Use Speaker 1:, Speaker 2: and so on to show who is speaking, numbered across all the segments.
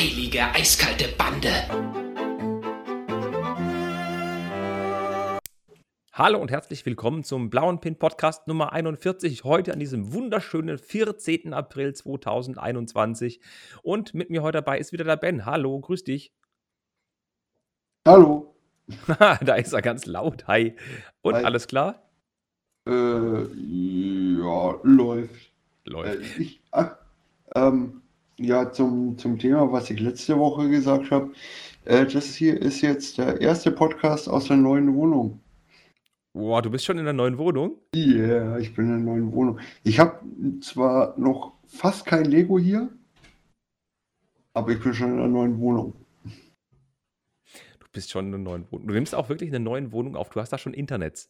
Speaker 1: heilige, eiskalte Bande.
Speaker 2: Hallo und herzlich willkommen zum Blauen Pin Podcast Nummer 41. Heute an diesem wunderschönen 14. April 2021. Und mit mir heute dabei ist wieder der Ben. Hallo, grüß dich.
Speaker 3: Hallo.
Speaker 2: da ist er ganz laut. Hi. Und
Speaker 3: Hi.
Speaker 2: alles klar?
Speaker 3: Äh, ja, läuft.
Speaker 2: Läuft.
Speaker 3: Äh, ich, ach, ähm, ja, zum, zum Thema, was ich letzte Woche gesagt habe. Äh, das hier ist jetzt der erste Podcast aus der neuen Wohnung.
Speaker 2: Boah, du bist schon in der neuen Wohnung?
Speaker 3: Ja, yeah, ich bin in der neuen Wohnung. Ich habe zwar noch fast kein Lego hier, aber ich bin schon in der neuen Wohnung.
Speaker 2: Du bist schon in der neuen Wohnung. Du nimmst auch wirklich in der neuen Wohnung auf. Du hast da schon Internet.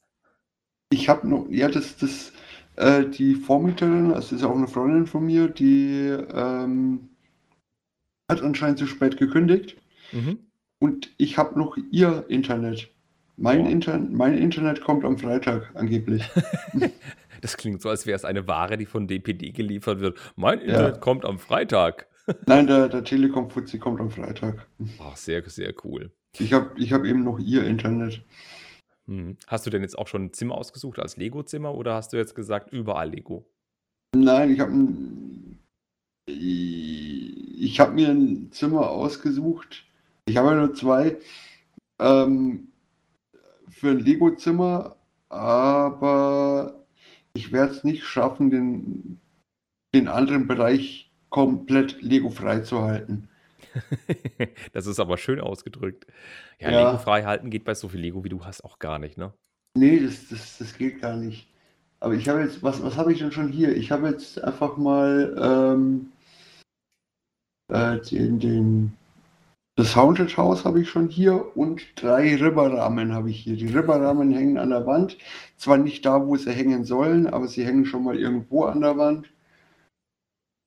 Speaker 3: Ich habe noch, ja, das, das, äh, die Vormieterin, das ist auch eine Freundin von mir, die ähm, hat anscheinend zu spät gekündigt
Speaker 2: Mhm.
Speaker 3: und ich habe noch ihr Internet. Mein,
Speaker 2: Boah.
Speaker 3: Inter mein Internet kommt am Freitag angeblich.
Speaker 2: Das klingt so, als wäre es eine Ware, die von DPD geliefert wird. Mein
Speaker 3: Ja.
Speaker 2: Internet kommt am Freitag.
Speaker 3: Nein, der, der Telekom-Fuzzi kommt am Freitag.
Speaker 2: Ach, sehr, sehr cool.
Speaker 3: Ich habe ich hab eben noch ihr Internet.
Speaker 2: Hm. Hast du denn jetzt auch schon ein Zimmer ausgesucht als Lego-Zimmer oder hast du jetzt gesagt, überall Lego?
Speaker 3: Nein, ich habe ich habe mir ein Zimmer ausgesucht. Ich habe ja nur zwei ähm, für ein Lego-Zimmer, aber ich werde es nicht schaffen, den, den anderen Bereich komplett Lego-frei zu halten.
Speaker 2: das ist aber schön ausgedrückt. Ja,
Speaker 3: Ja.
Speaker 2: Lego frei halten geht bei so viel Lego, wie du hast, auch gar nicht, ne?
Speaker 3: Nee, das, das, das geht gar nicht. Aber ich habe jetzt, was, was habe ich denn schon hier? Ich habe jetzt einfach mal ähm, äh, den, den, das Haunted House habe ich schon hier und drei Ribberrahmen habe ich hier. Die Ribberrahmen hängen an der Wand. Zwar nicht da, wo sie hängen sollen, aber sie hängen schon mal irgendwo an der Wand.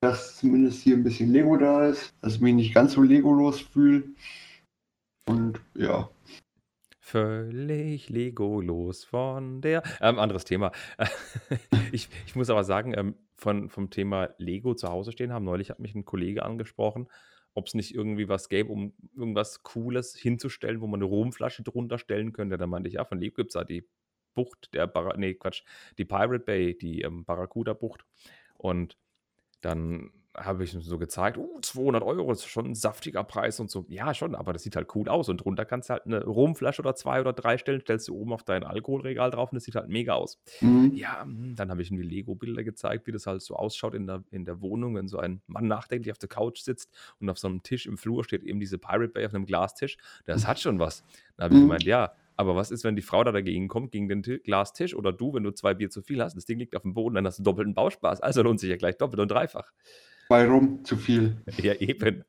Speaker 3: Dass zumindest hier ein bisschen Lego da ist, dass ich mich nicht ganz so Legolos fühle. Und ja.
Speaker 2: Völlig Lego-los von der. Ähm, anderes Thema. ich, ich muss aber sagen, ähm, von, vom Thema Lego zu Hause stehen haben, neulich hat mich ein Kollege angesprochen, ob es nicht irgendwie was gäbe, um irgendwas Cooles hinzustellen, wo man eine Rumflasche drunter stellen könnte. Da meinte ich, ja, von Lego gibt es da die Bucht, der Bar nee, Quatsch, die Pirate Bay, die ähm, Barracuda-Bucht. Und dann habe ich ihm so gezeigt, oh, 200 Euro ist schon ein saftiger Preis und so. Ja, schon, aber das sieht halt cool aus. Und drunter kannst du halt eine Rumflasche oder zwei oder drei stellen, stellst du oben auf dein Alkoholregal drauf und das sieht halt mega aus.
Speaker 3: Mhm.
Speaker 2: Ja, hm, dann habe ich ihm die Lego-Bilder gezeigt, wie das halt so ausschaut in der, in der Wohnung, wenn so ein Mann nachdenklich auf der Couch sitzt und auf so einem Tisch im Flur steht eben diese Pirate Bay auf einem Glastisch. Das hat schon was. Dann habe ich
Speaker 3: Mhm.
Speaker 2: gemeint, ja, aber was ist, wenn die Frau da dagegen kommt, gegen den Ti- Glastisch oder du, wenn du zwei Bier zu viel hast, das Ding liegt auf dem Boden, dann hast du doppelten Bauspaß. Also lohnt sich ja gleich doppelt und dreifach.
Speaker 3: Bei rum zu viel.
Speaker 2: Ja, eben.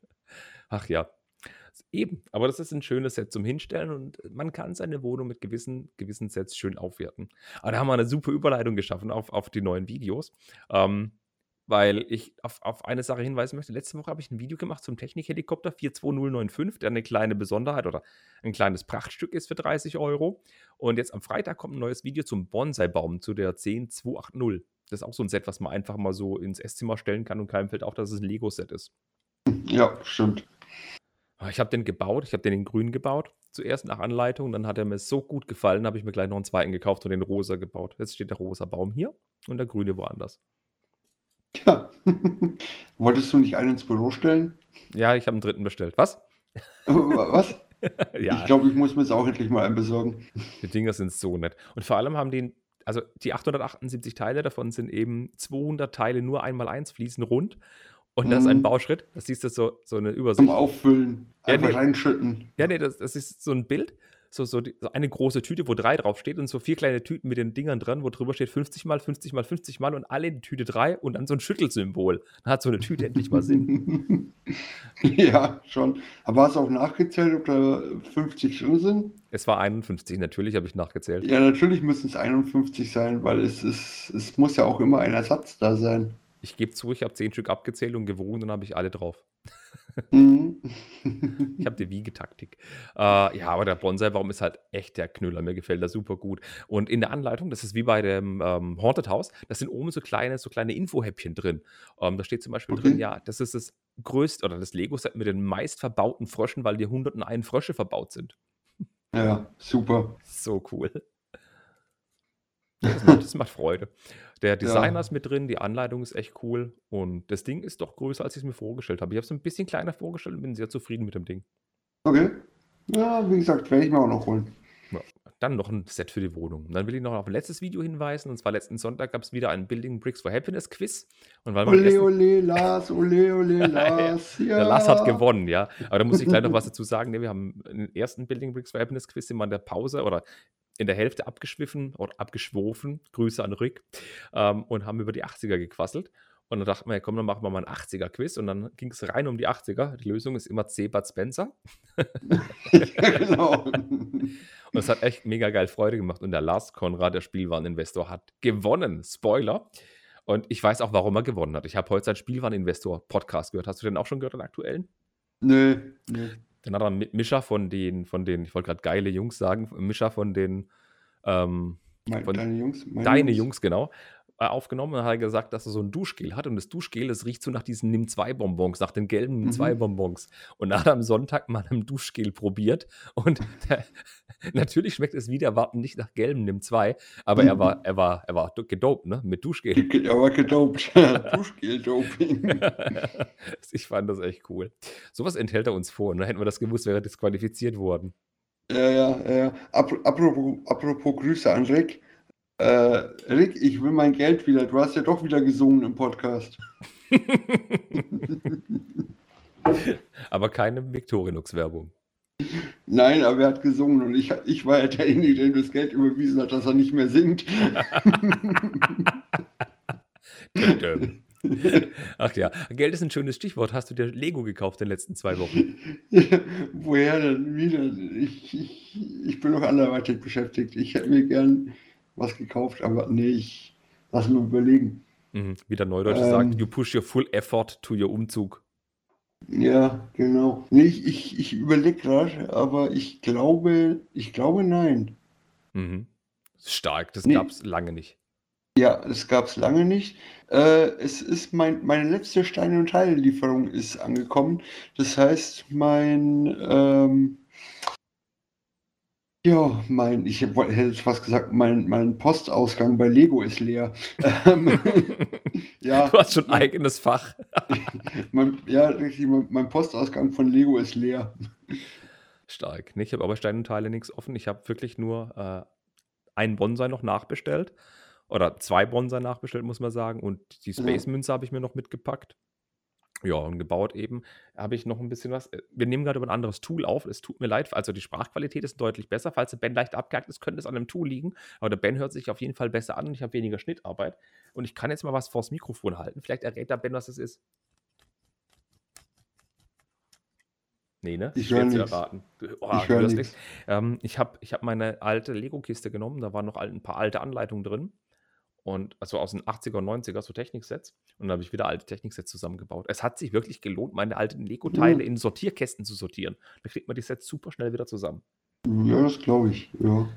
Speaker 2: Ach ja. Eben, aber das ist ein schönes Set zum Hinstellen und man kann seine Wohnung mit gewissen, gewissen Sets schön aufwerten. Aber da haben wir eine super Überleitung geschaffen auf, auf die neuen Videos, ähm, weil ich auf, auf eine Sache hinweisen möchte. Letzte Woche habe ich ein Video gemacht zum Technikhelikopter 42095, der eine kleine Besonderheit oder ein kleines Prachtstück ist für 30 Euro. Und jetzt am Freitag kommt ein neues Video zum Bonsai-Baum, zu der 10280. Das ist auch so ein Set, was man einfach mal so ins Esszimmer stellen kann und keinem fällt auf, dass es ein Lego-Set ist.
Speaker 3: Ja, stimmt.
Speaker 2: Ah, Ich habe den gebaut, ich habe den in grün gebaut, zuerst nach Anleitung, dann hat er mir so gut gefallen, habe ich mir gleich noch einen zweiten gekauft und den rosa gebaut. Jetzt steht der rosa Baum hier und der grüne woanders.
Speaker 3: Ja. Wolltest du nicht einen ins Büro stellen?
Speaker 2: Ja, ich habe einen dritten bestellt. Was?
Speaker 3: Was?
Speaker 2: ja,
Speaker 3: Ich glaube, ich muss mir jetzt auch endlich mal einen besorgen.
Speaker 2: die Dinger sind so nett. Und vor allem haben die, also die 878 Teile davon sind eben 200 Teile nur einmal eins fließen rund. Und das ist ein
Speaker 3: Mhm.
Speaker 2: Bauschritt. Das siehst du so, so eine
Speaker 3: Zum
Speaker 2: Übersicht.
Speaker 3: Auffüllen.
Speaker 2: Ja,
Speaker 3: Einfach
Speaker 2: nee.
Speaker 3: reinschütten.
Speaker 2: Ja, nee, das, das ist so ein Bild. So, so, die, so eine große Tüte, wo drei draufsteht und so vier kleine Tüten mit den Dingern dran, wo drüber steht 50 mal, 50 mal, 50 mal und alle in die Tüte drei und dann so ein Schüttelsymbol. Dann hat so eine Tüte endlich mal Sinn.
Speaker 3: ja, schon. Aber hast du auch nachgezählt, ob da 50 drin sind?
Speaker 2: Es war 51, natürlich habe ich nachgezählt.
Speaker 3: Ja, natürlich müssen es 51 sein, weil es ist, es muss ja auch immer ein Ersatz da sein.
Speaker 2: Ich gebe zu, ich habe zehn Stück abgezählt und gewogen, dann habe ich alle drauf.
Speaker 3: Mhm.
Speaker 2: Ich habe die Wiegetaktik. Äh, ja, aber der Bonsai-Baum ist halt echt der Knüller. Mir gefällt der super gut. Und in der Anleitung, das ist wie bei dem ähm, Haunted House, da sind oben so kleine, so kleine Infohäppchen drin. Ähm, da steht zum Beispiel drin,
Speaker 3: Okay.
Speaker 2: ja, das ist das größte oder das Lego-Set mit den meist verbauten Fröschen, weil die 101 Frösche verbaut sind.
Speaker 3: Ja, super.
Speaker 2: So cool. Das macht, das macht Freude. Der Designer
Speaker 3: Ja.
Speaker 2: ist mit drin, die Anleitung ist echt cool und das Ding ist doch größer, als ich es mir vorgestellt habe. Ich habe es ein bisschen kleiner vorgestellt und bin sehr zufrieden mit dem Ding.
Speaker 3: Okay. Ja, wie gesagt, werde ich mir auch noch holen.
Speaker 2: Ja, dann noch ein Set für die Wohnung. Und dann will ich noch auf ein letztes Video hinweisen. Und zwar letzten Sonntag gab es wieder ein Building Bricks for Happiness Quiz. Und weil wir
Speaker 3: Ole, ole, Lars, ole, ole, Lars. Ja.
Speaker 2: der Lars hat gewonnen, ja. Aber da muss ich gleich noch was dazu sagen. Ne, wir haben den ersten Building Bricks for Happiness Quiz immer in der Pause oder in der Hälfte abgeschwiffen oder abgeschwofen. Grüße an Rick. Ähm, und haben über die 80er gequasselt. Und dann dachten wir, ja, komm, dann machen wir mal ein 80er-Quiz. Und dann ging es rein um die 80er. Die Lösung ist immer C. Bud Spencer.
Speaker 3: genau.
Speaker 2: Und es hat echt mega geil Freude gemacht. Und der Lars Konrad, der Spielwareninvestor, hat gewonnen. Spoiler. Und ich weiß auch, warum er gewonnen hat. Ich habe heute seinen Spielwareninvestor-Podcast gehört. Hast du den auch schon gehört, den aktuellen?
Speaker 3: Nö, nö.
Speaker 2: Den hat er Mischa von den, von den, ich wollte gerade geile Jungs sagen, Mischa von den, ähm,
Speaker 3: Mein,
Speaker 2: Von
Speaker 3: deine Jungs? Meine
Speaker 2: deine Jungs, genau, äh, aufgenommen und hat er gesagt, dass er so ein Duschgel hat. Und das Duschgel, das riecht so nach diesen Nimm-2-Bonbons, nach den gelben
Speaker 3: Mhm.
Speaker 2: Nimm-2-Bonbons. Und da hat er am Sonntag mal ein Duschgel probiert. Und der, natürlich schmeckt es wieder erwarten nicht nach gelben Nimm-2, aber er war, er war, er war gedopt, ne? Mit Duschgel.
Speaker 3: Ge- Aber gedopt. Duschgel-Doping.
Speaker 2: ich fand das echt cool. Sowas enthält er uns vor. Und dann hätten wir das gewusst, wäre er disqualifiziert worden.
Speaker 3: Ja, ja, ja. Ap apropos, apropos Grüße an Rick. Äh, Rick, ich will mein Geld wieder. Du hast ja doch wieder gesungen im Podcast.
Speaker 2: aber keine Victorinox-Werbung.
Speaker 3: Nein, aber er hat gesungen und ich, ich war ja derjenige, der ihm das Geld überwiesen hat, dass er nicht mehr singt.
Speaker 2: Ach ja, Geld ist ein schönes Stichwort. Hast du dir Lego gekauft in den letzten zwei Wochen?
Speaker 3: Woher denn wieder? Ich, ich, ich bin noch anderweitig beschäftigt. Ich hätte mir gern was gekauft, aber nee, ich lass mir überlegen.
Speaker 2: Mhm. Wie der Neudeutsch
Speaker 3: Ähm.
Speaker 2: sagt, you push your full effort to your Umzug.
Speaker 3: Ja, genau. Nee, ich, ich, ich überlege gerade, aber ich glaube, ich glaube nein.
Speaker 2: Mhm. Stark, das
Speaker 3: Nee.
Speaker 2: gab es lange nicht.
Speaker 3: Ja, das gab es lange nicht. Äh, es ist mein, meine letzte Steine- und Teillieferung ist angekommen. Das heißt, mein, ähm, ja, mein, ich hätte jetzt fast gesagt, mein, mein Postausgang bei Lego ist leer. Ähm, ja,
Speaker 2: Du hast schon ein eigenes Fach.
Speaker 3: mein, ja, richtig, mein, Postausgang von Lego ist leer.
Speaker 2: Stark. Nee, ich habe aber Steine und Teile nichts offen. Ich habe wirklich nur äh, einen Bonsai noch nachbestellt. Oder zwei Bonsai nachbestellt, muss man sagen. Und die
Speaker 3: Ja.
Speaker 2: Space-Münze habe ich mir noch mitgepackt. Ja, und gebaut eben habe ich noch ein bisschen was. äh, Wir nehmen gerade über ein anderes Tool auf. Es tut mir leid, also die Sprachqualität ist deutlich besser. Falls der Ben leicht abgehakt ist, könnte es an einem Tool liegen. Aber der Ben hört sich auf jeden Fall besser an und ich habe weniger Schnittarbeit. Und ich kann jetzt mal was vors Mikrofon halten. Vielleicht errät der Ben, was es ist. Nee, ne?
Speaker 3: Ich höre nichts.
Speaker 2: Oh,
Speaker 3: Ich höre nichts.
Speaker 2: Ähm, ich habe ich hab meine alte Lego-Kiste genommen, da waren noch ein paar alte Anleitungen drin. Und also aus den 80er und 90er, so Techniksets. Und dann habe ich wieder alte Techniksets zusammengebaut. Es hat sich wirklich gelohnt, meine alten Lego-Teile
Speaker 3: Mhm.
Speaker 2: in Sortierkästen zu sortieren. Da kriegt man die Sets super schnell wieder zusammen.
Speaker 3: Ja, das glaube ich, ja.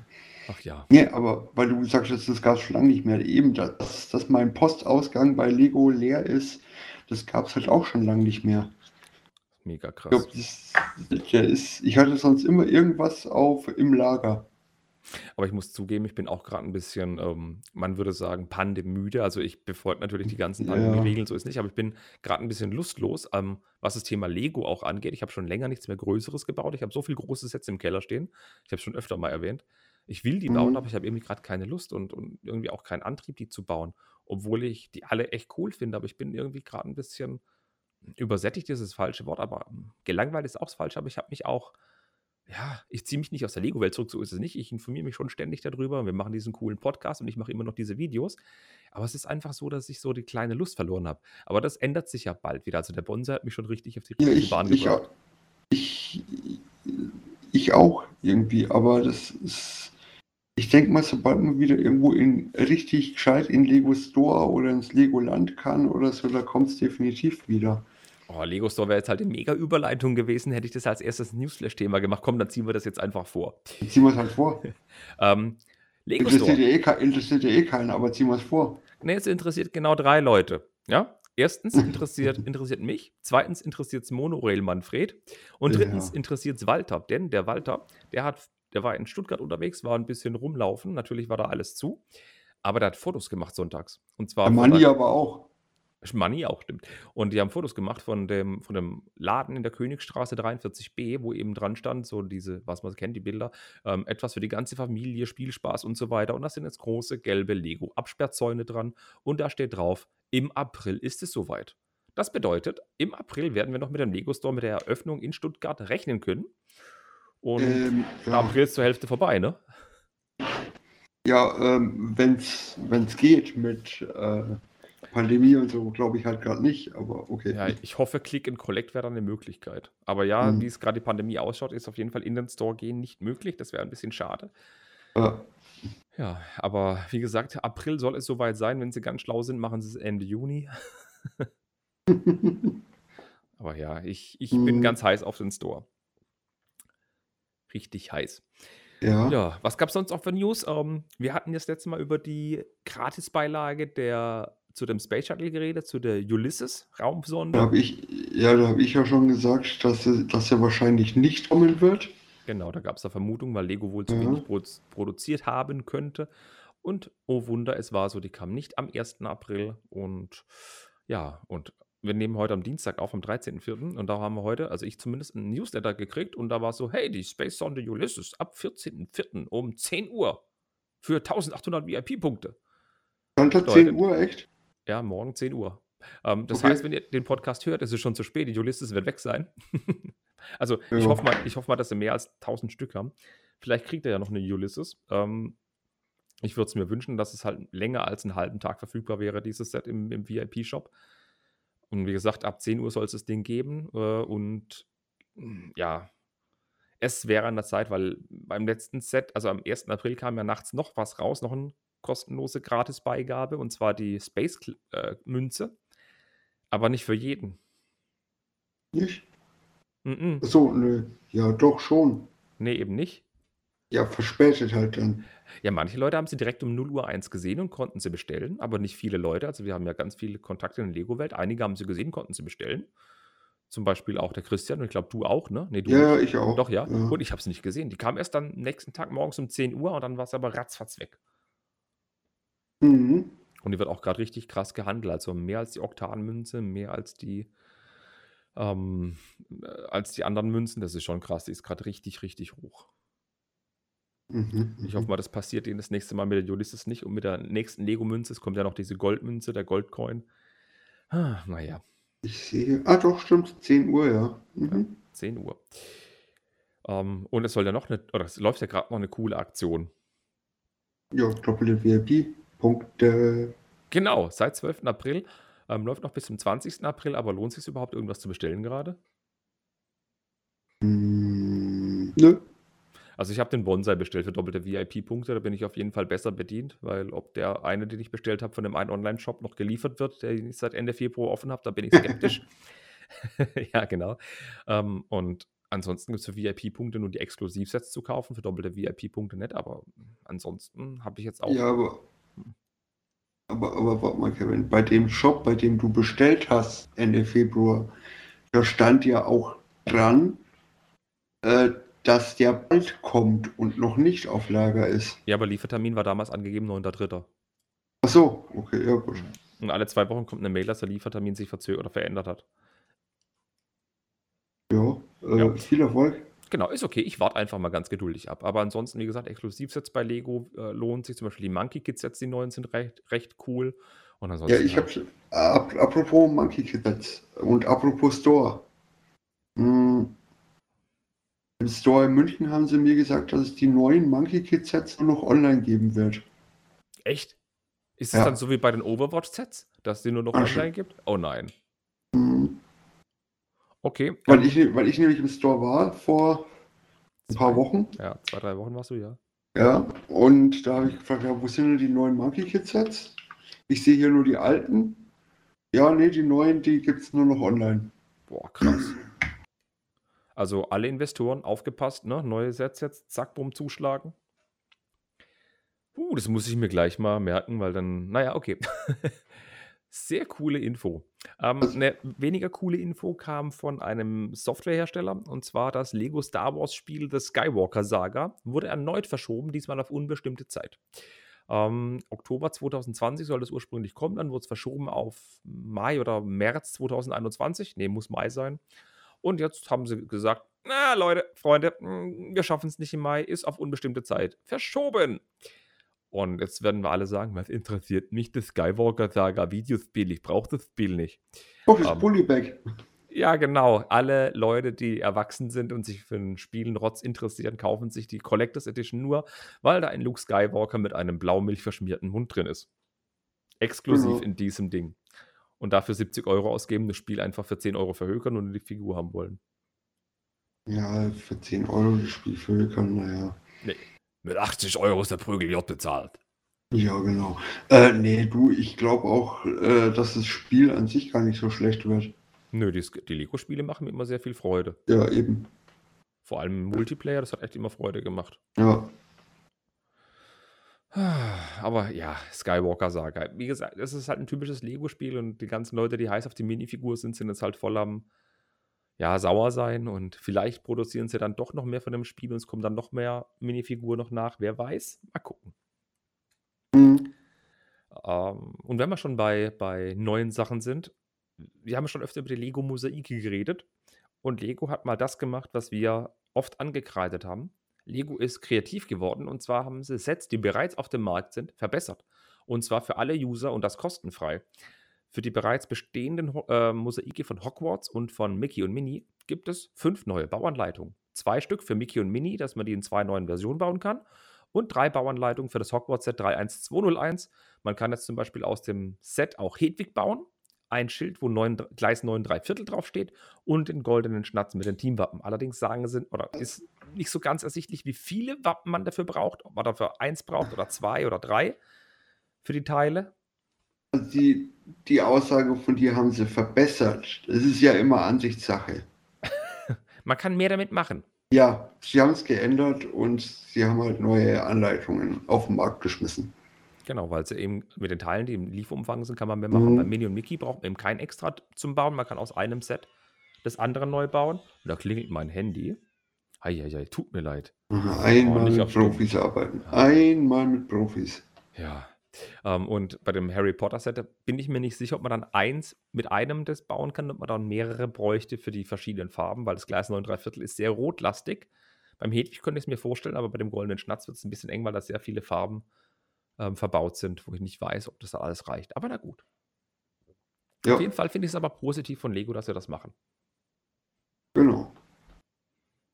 Speaker 2: Ach ja.
Speaker 3: Nee, aber weil du sagst, jetzt, das gab es schon lange nicht mehr. Eben, dass, dass mein Postausgang bei Lego leer ist, das gab es halt auch schon lange nicht mehr.
Speaker 2: Mega
Speaker 3: Ich
Speaker 2: krass.
Speaker 3: glaube, das, der ist, ich hatte sonst immer irgendwas auf im Lager.
Speaker 2: Aber ich muss zugeben, ich bin auch gerade ein bisschen, ähm, man würde sagen, pandemüde. Also ich befolge natürlich die ganzen
Speaker 3: Ja.
Speaker 2: Pandemie-Regeln, so ist nicht, aber ich bin gerade ein bisschen lustlos, ähm, was das Thema Lego auch angeht. Ich habe schon länger nichts mehr Größeres gebaut. Ich habe so viel große Sets im Keller stehen. Ich habe es schon öfter mal erwähnt. Ich will die bauen,
Speaker 3: Mhm.
Speaker 2: aber ich habe irgendwie gerade keine Lust und, und irgendwie auch keinen Antrieb, die zu bauen. Obwohl ich die alle echt cool finde, aber ich bin irgendwie gerade ein bisschen übersättigt, ist das falsche Wort, aber ähm, gelangweilt ist auch das falsche, aber ich habe mich auch ja, ich ziehe mich nicht aus der Lego-Welt zurück, so ist es nicht. Ich informiere mich schon ständig darüber. Wir machen diesen coolen Podcast und ich mache immer noch diese Videos. Aber es ist einfach so, dass ich so die kleine Lust verloren habe. Aber das ändert sich ja bald wieder. Also der Bonsai hat mich schon richtig auf die richtige
Speaker 3: ich,
Speaker 2: Bahn
Speaker 3: ich,
Speaker 2: gebracht.
Speaker 3: auch- ich, ich auch irgendwie, aber das ist, ich denke mal, sobald man wieder irgendwo in richtig gescheit in Lego Store oder ins Legoland kann oder so, da kommt es definitiv wieder.
Speaker 2: Oh, Lego Store wäre jetzt halt eine mega Überleitung gewesen, hätte ich das als erstes Newsflash-Thema gemacht. Komm, dann ziehen wir das jetzt einfach vor.
Speaker 3: Ziehen wir es halt vor.
Speaker 2: Ähm, Lego
Speaker 3: Interessiert
Speaker 2: Store.
Speaker 3: ja, eh, interessiert ja eh keinen, aber ziehen wir es vor.
Speaker 2: Nee, es interessiert genau drei Leute. Ja? Erstens interessiert, interessiert mich, zweitens interessiert es Monorail Manfred und drittens
Speaker 3: Ja.
Speaker 2: interessiert es Walter. Denn der Walter, der hat, der war in Stuttgart unterwegs, war ein bisschen rumlaufen. Natürlich war da alles zu. Aber der hat Fotos gemacht sonntags. Und zwar
Speaker 3: Der Manni aber auch.
Speaker 2: Money auch, stimmt. Und die haben Fotos gemacht von dem, von dem Laden in der Königstraße 43b, wo eben dran stand, so diese, was man kennt, die Bilder, ähm, etwas für die ganze Familie, Spielspaß und so weiter. Und da sind jetzt große gelbe Lego-Absperrzäune dran. Und da steht drauf, im April ist es soweit. Das bedeutet, im April werden wir noch mit dem Lego Store, mit der Eröffnung in Stuttgart rechnen können. Und
Speaker 3: Ähm, ja,
Speaker 2: April ist zur Hälfte vorbei, ne?
Speaker 3: ja ähm, wenn es geht mit äh, Pandemie und so, glaube ich halt gerade nicht, aber okay.
Speaker 2: Ja, ich hoffe, Click and Collect wäre dann eine Möglichkeit. Aber ja,
Speaker 3: Mhm.
Speaker 2: wie es gerade die Pandemie ausschaut, ist auf jeden Fall in den Store gehen nicht möglich. Das wäre ein bisschen schade.
Speaker 3: Ja.
Speaker 2: Ja, aber wie gesagt, April soll es soweit sein. Wenn sie ganz schlau sind, machen sie es Ende Juni. Aber ja, ich, ich bin
Speaker 3: Mhm.
Speaker 2: ganz heiß auf den Store. Richtig heiß.
Speaker 3: ja.
Speaker 2: Ja, was gab es sonst auch für News? Ähm, wir hatten das letzte Mal über die Gratisbeilage der, zu dem Space Shuttle geredet, zu der Ulysses
Speaker 3: Da habe ich, ja, da habe ich ja schon gesagt, dass er, dass er wahrscheinlich nicht kommen wird.
Speaker 2: Genau, da gab es da Vermutungen, weil Lego wohl zu
Speaker 3: Ja.
Speaker 2: wenig produ produziert haben könnte. Und oh Wunder, es war so, die kam nicht am 1. April. Und ja, und wir nehmen heute am Dienstag auf, am 13.04. Und da haben wir heute, also ich zumindest, einen Newsletter gekriegt. Und da war so, hey, die Space Sonde Ulysses ab 14.04. um 10 Uhr für 1800 VIP-Punkte.
Speaker 3: Stand da
Speaker 2: Bedeutet-
Speaker 3: 10 Uhr, echt?
Speaker 2: Ja, morgen 10 Uhr. Ähm, das
Speaker 3: Okay.
Speaker 2: heißt, wenn ihr den Podcast hört, ist es schon zu spät. Die Ulysses wird weg sein. also ich
Speaker 3: Ja.
Speaker 2: hoffe mal, ich hoffe mal, dass sie mehr als 1000 Stück haben. Vielleicht kriegt er ja noch eine Ulysses. Ähm, ich würde es mir wünschen, dass es halt länger als einen halben Tag verfügbar wäre, dieses Set im, im VIP-Shop. Und wie gesagt, ab 10 Uhr soll es das Ding geben. Äh, und ja, es wäre an der Zeit, weil beim letzten Set, also am 1. April kam ja nachts noch was raus, noch eine kostenlose Gratisbeigabe, und zwar die Space-Münze. aber nicht für jeden.
Speaker 3: Nicht?
Speaker 2: Mm
Speaker 3: So, nö. Ja, doch schon.
Speaker 2: Nee, eben nicht.
Speaker 3: Ja, verspätet halt dann.
Speaker 2: Ja, manche Leute haben sie direkt um 0 Uhr 1 gesehen und konnten sie bestellen, aber nicht viele Leute. Also wir haben ja ganz viele Kontakte in der Lego-Welt. Einige haben sie gesehen, konnten sie bestellen. Zum Beispiel auch der Christian und ich glaube, du auch, ne? Nee, du
Speaker 3: Ja,
Speaker 2: nicht.
Speaker 3: ich auch.
Speaker 2: Doch, ja.
Speaker 3: Ja.
Speaker 2: Und ich habe es nicht gesehen. Die kam erst dann am nächsten Tag morgens um 10 Uhr und dann war es aber ratzfatz weg.
Speaker 3: Mhm.
Speaker 2: Und die wird auch gerade richtig krass gehandelt. Also mehr als die Oktanmünze, mehr als die, ähm, äh, als die anderen Münzen. Das ist schon krass. Die ist gerade richtig, richtig hoch.
Speaker 3: Mhm.
Speaker 2: Ich hoffe mal, das passiert ihnen das nächste Mal mit der Ulysses nicht und mit der nächsten Lego-Münze. Es kommt ja noch diese Goldmünze, der Goldcoin. Ah, naja,
Speaker 3: Ich sehe. Ah, doch, stimmt. 10 Uhr, ja. Mhm.
Speaker 2: 10 Uhr. Ähm, und es soll ja noch eine, oder es läuft ja gerade noch eine coole Aktion.
Speaker 3: Ja, doppelte VIP-Punkte.
Speaker 2: Genau, seit 12. April. Ähm, läuft noch bis zum 20. April, aber lohnt es sich überhaupt, irgendwas zu bestellen gerade?
Speaker 3: Hm, nö.
Speaker 2: Also ich habe den Bonsai bestellt für doppelte VIP-Punkte, da bin ich auf jeden Fall besser bedient, weil ob der eine, den ich bestellt habe, von dem einen Online-Shop noch geliefert wird, der ich seit Ende Februar offen habe, da bin ich skeptisch. ja, genau. Ähm, und ansonsten gibt es für VIP-Punkte nur die Exklusivsets zu kaufen, für doppelte VIP-Punkte nicht, aber ansonsten habe ich jetzt auch.
Speaker 3: Ja, aber. Aber, aber warte mal, Kevin, bei dem Shop, bei dem du bestellt hast Ende Februar, da stand ja auch dran, äh, dass der bald kommt und noch nicht auf Lager ist.
Speaker 2: Ja, aber Liefertermin war damals angegeben, 9.3.
Speaker 3: Ach so, okay, ja gut.
Speaker 2: Und alle zwei Wochen kommt eine Mail, dass der Liefertermin sich verzögert oder verändert hat.
Speaker 3: Ja, äh,
Speaker 2: Ja.
Speaker 3: viel Erfolg.
Speaker 2: Genau, ist okay. Ich warte einfach mal ganz geduldig ab. Aber ansonsten, wie gesagt, Exklusivsets bei Lego äh, lohnt sich. Zum Beispiel die Monkey Kid Sets, die neuen, sind recht, recht cool. Und
Speaker 3: Ja,
Speaker 2: ansonsten.
Speaker 3: ich hab's. Ap apropos Monkey Kids und apropos Store. Hm, Im Store in München haben sie mir gesagt, dass es die neuen Monkey Kid Sets nur noch online geben wird.
Speaker 2: Echt? Ist es
Speaker 3: Ja.
Speaker 2: dann so wie bei den Overwatch-Sets, dass es die nur noch
Speaker 3: Ach,
Speaker 2: online gibt? Oh nein.
Speaker 3: Hm,
Speaker 2: Okay.
Speaker 3: Weil ich, weil ich nämlich im Store war vor ein paar Wochen.
Speaker 2: Ja, zwei, drei Wochen warst du, ja.
Speaker 3: Ja, und da habe ich gefragt, ja, wo sind denn die neuen Monkey Kid Sets? Ich sehe hier nur die alten. Ja, nee, die neuen, die gibt es nur noch online.
Speaker 2: Boah, krass. Also alle Investoren aufgepasst, ne? Neue Sets jetzt, zack, bumm, zuschlagen. Uh, das muss ich mir gleich mal merken, weil dann, naja, okay. Sehr coole Info. Ähm, eine weniger coole Info kam von einem Softwarehersteller und zwar das Lego Star Wars Spiel The Skywalker Saga wurde erneut verschoben, diesmal auf unbestimmte Zeit. Ähm, Oktober 2020 soll es ursprünglich kommen, dann wurde es verschoben auf Mai oder März 2021. Ne, muss Mai sein. Und jetzt haben sie gesagt: „Na, Leute, Freunde, hm, wir schaffen es nicht im Mai, ist auf unbestimmte Zeit verschoben.“ Und jetzt werden wir alle sagen: „Was interessiert mich das Skywalker-Saga-Videospiel? Ich brauche das Spiel nicht.“
Speaker 3: Oh, das
Speaker 2: Ähm,
Speaker 3: Bullybag.
Speaker 2: ja, genau. Alle Leute, die erwachsen sind und sich für 'n Spielenrotz interessieren, kaufen sich die Collectors Edition nur, weil da ein Luke Skywalker mit einem blaumilchverschmierten Mund drin ist. Exklusiv
Speaker 3: Genau.
Speaker 2: in diesem Ding. Und dafür 70 Euro ausgeben, das Spiel einfach für 10 Euro verhökern und nur die Figur haben wollen.
Speaker 3: Ja, für 10 Euro das Spiel verhökern, naja.
Speaker 2: Ne, mit 80 Euro ist der Prügel bezahlt.
Speaker 3: Ja, genau. Äh, ne, du, ich glaube auch, äh, dass das Spiel an sich gar nicht so schlecht wird.
Speaker 2: Nö, die die Lego-Spiele machen mir immer sehr viel Freude.
Speaker 3: Ja, eben.
Speaker 2: Vor allem im Multiplayer, das hat echt immer Freude gemacht.
Speaker 3: Ja.
Speaker 2: Aber ja, Skywalker Saga. Wie gesagt, es ist halt ein typisches Lego-Spiel und die ganzen Leute, die heiß auf die Minifigur sind, sind jetzt halt voll am, ja, sauer sein und vielleicht produzieren sie dann doch noch mehr von dem Spiel und es kommen dann noch mehr Minifiguren noch nach. Wer weiß? Mal gucken.
Speaker 3: Mhm.
Speaker 2: Ähm, und wenn wir schon bei bei neuen Sachen sind, wir haben schon öfter über die Lego-Mosaike geredet und Lego hat mal das gemacht, was wir oft angekreidet haben. Lego ist kreativ geworden und zwar haben sie Sets, die bereits auf dem Markt sind, verbessert. Und zwar für alle User und das kostenfrei. Für die bereits bestehenden äh, Mosaike von Hogwarts und von Mickey und Minnie gibt es 5 neue Bauanleitungen. 2 Stück für Mickey und Minnie, dass man die in 2 neuen Versionen bauen kann und 3 Bauanleitungen für das Hogwarts-Set 31201. Man kann jetzt zum Beispiel aus dem Set auch Hedwig bauen, ein Schild, wo 9 dr Gleis 9 3/4 draufsteht und den goldenen Schnatz mit den Teamwappen. Allerdings sagen sie oder ist nicht so ganz ersichtlich, wie viele Wappen man dafür braucht, ob man dafür 1 braucht oder 2 oder 3 für die Teile.
Speaker 3: Also die Aussage von dir haben sie verbessert. Es ist ja immer Ansichtssache.
Speaker 2: Man kann mehr damit machen.
Speaker 3: Ja, sie haben's geändert und sie haben halt neue Anleitungen auf 'n Markt geschmissen.
Speaker 2: Genau, weil sie eben mit den Teilen, die im Lieferumfang sind, kann man mehr machen. Bei
Speaker 3: Mhm.
Speaker 2: Minnie und Mickey braucht man eben kein Extra zum Bauen. Man kann aus einem Set das andere neu bauen. Und da klingelt mein Handy. Ei, ei, ei, tut mir leid.
Speaker 3: Einmal mit. Profis arbeiten. Einmal mit Profis.
Speaker 2: Ja. Ähm, und bei dem Harry Potter Set, bin ich mir nicht sicher, ob man dann eins mit einem das bauen kann, ob man dann mehrere bräuchte für die verschiedenen Farben, weil das Gleis 9 3/4 ist sehr rotlastig. Beim Hedwig könnte ich's mir vorstellen, aber bei dem goldenen Schnatz wird's 'n bisschen eng, weil da sehr viele Farben, ähm, verbaut sind, wo ich nicht weiß, ob das da alles reicht. Aber na gut. Auf
Speaker 3: Ja.
Speaker 2: jeden Fall finde ich's aber positiv von Lego, dass sie das machen.
Speaker 3: Genau.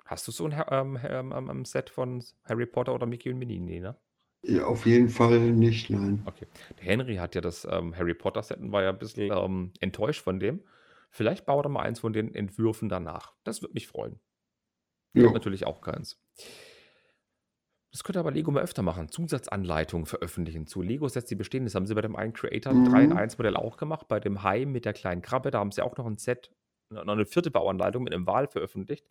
Speaker 2: Hast du so 'n ha ähm, ähm, Set von Harry Potter oder Mickey und Minnie? Ne, ne?
Speaker 3: Ja, auf jeden Fall nicht, nein.
Speaker 2: Okay. Der Henry hat ja das, ähm, Harry Potter Set und war ja 'n bisschen, ähm, enttäuscht von dem. Vielleicht baut er mal eins von den Entwürfen danach. Das würde mich freuen.
Speaker 3: Ja.
Speaker 2: natürlich auch keins. Das könnte aber Lego mal öfter machen. Zusatzanleitungen veröffentlichen zu Lego-Sets, die bestehen. Das haben sie bei dem einen Creator 3 in
Speaker 3: Mhm.
Speaker 2: 1 Modell auch gemacht. Bei dem Hai mit der kleinen Krabbe, da haben sie auch noch 'n Set no noch 'ne 4. Bauanleitung mit 'nem Wal veröffentlicht.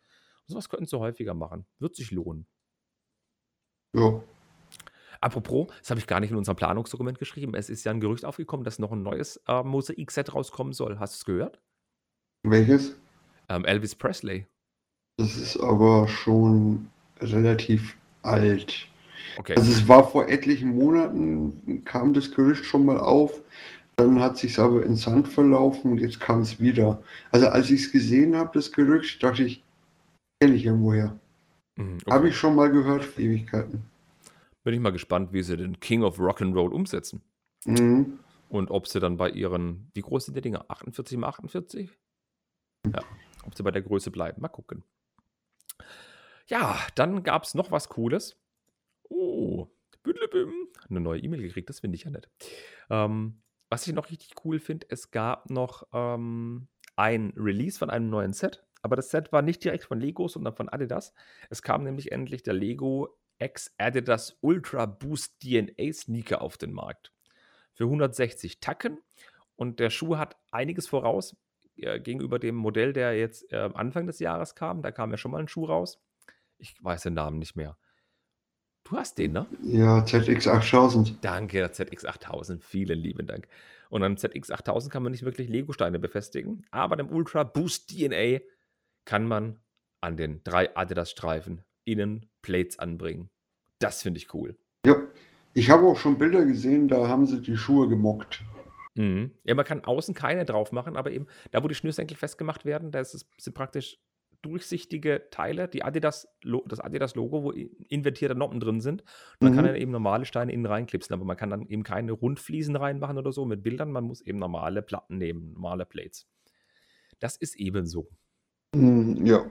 Speaker 2: So was könnten sie häufiger machen. Wird sich lohnen.
Speaker 3: Ja.
Speaker 2: Apropos, das habe ich gar nicht in unserem Planungsdokument geschrieben. Es ist ja 'n Gerücht aufgekommen, dass noch 'n neues, äh, Mosaik-Set rauskommen soll. Hast du's gehört?
Speaker 3: Welches?
Speaker 2: Ähm, Elvis Presley.
Speaker 3: Das ist aber schon relativ alt.
Speaker 2: Okay.
Speaker 3: Also, es war vor etlichen Monaten kam das Gerücht schon mal auf, dann hat sich's aber in Sand verlaufen und jetzt kam's wieder. Also, als ich's gesehen habe, das Gerücht, dachte ich: „Kenne ich irgendwoher.“
Speaker 2: Mhm,
Speaker 3: Habe
Speaker 2: okay.
Speaker 3: ich schon mal gehört Ewigkeiten.
Speaker 2: Bin ich mal gespannt, wie sie den King of Rock'n'Roll umsetzen.
Speaker 3: Mhm.
Speaker 2: Und ob sie dann bei ihren wie groß sind die Dinger? 48 mal 48? Ja, ob sie bei der Größe bleiben. Mal gucken. Ja, dann gab's noch was Cooles. Oh, büddelebüm, 'ne neue E-Mail gekriegt, das finde ich ja nett. Ähm, was ich noch richtig cool finde, es gab noch, ähm, ein Release von einem neuen Set, aber das Set war nicht direkt von Lego, sondern von Adidas. Es kam nämlich endlich der Lego X Adidas Ultra Boost DNA Sneaker auf den Markt. Für 160 Tacken und der Schuh hat einiges voraus. äh, gegenüber dem Modell, der jetzt äh, Anfang des Jahres kam. Da kam ja schon mal ein Schuh raus. Ich weiß den Namen nicht mehr. Du hast den, ne?
Speaker 3: Ja, ZX8000.
Speaker 2: Danke, der ZX8000. Vielen lieben Dank. Und am ZX8000 kann man nicht wirklich Lego-Steine befestigen, aber dem Ultra Boost DNA kann man an den drei Adidas-Streifen innen Plates anbringen. Das finde ich cool.
Speaker 3: Ja, ich habe auch schon Bilder gesehen, da haben sie die Schuhe gemockt.
Speaker 2: Mhm. Ja, man kann außen keine drauf machen, aber eben da, wo die Schnürsenkel festgemacht werden, da ist es, sind praktisch durchsichtige Teile, die Adidas, das Adidas-Logo, wo invertierte Noppen drin sind. Und man kann
Speaker 3: Mhm.
Speaker 2: dann eben normale Steine innen reinklipsen, aber man kann dann eben keine Rundfliesen reinmachen oder so mit Bildern. Man muss eben normale Platten nehmen, normale Plates. Das ist eben so.
Speaker 3: Hm, ja,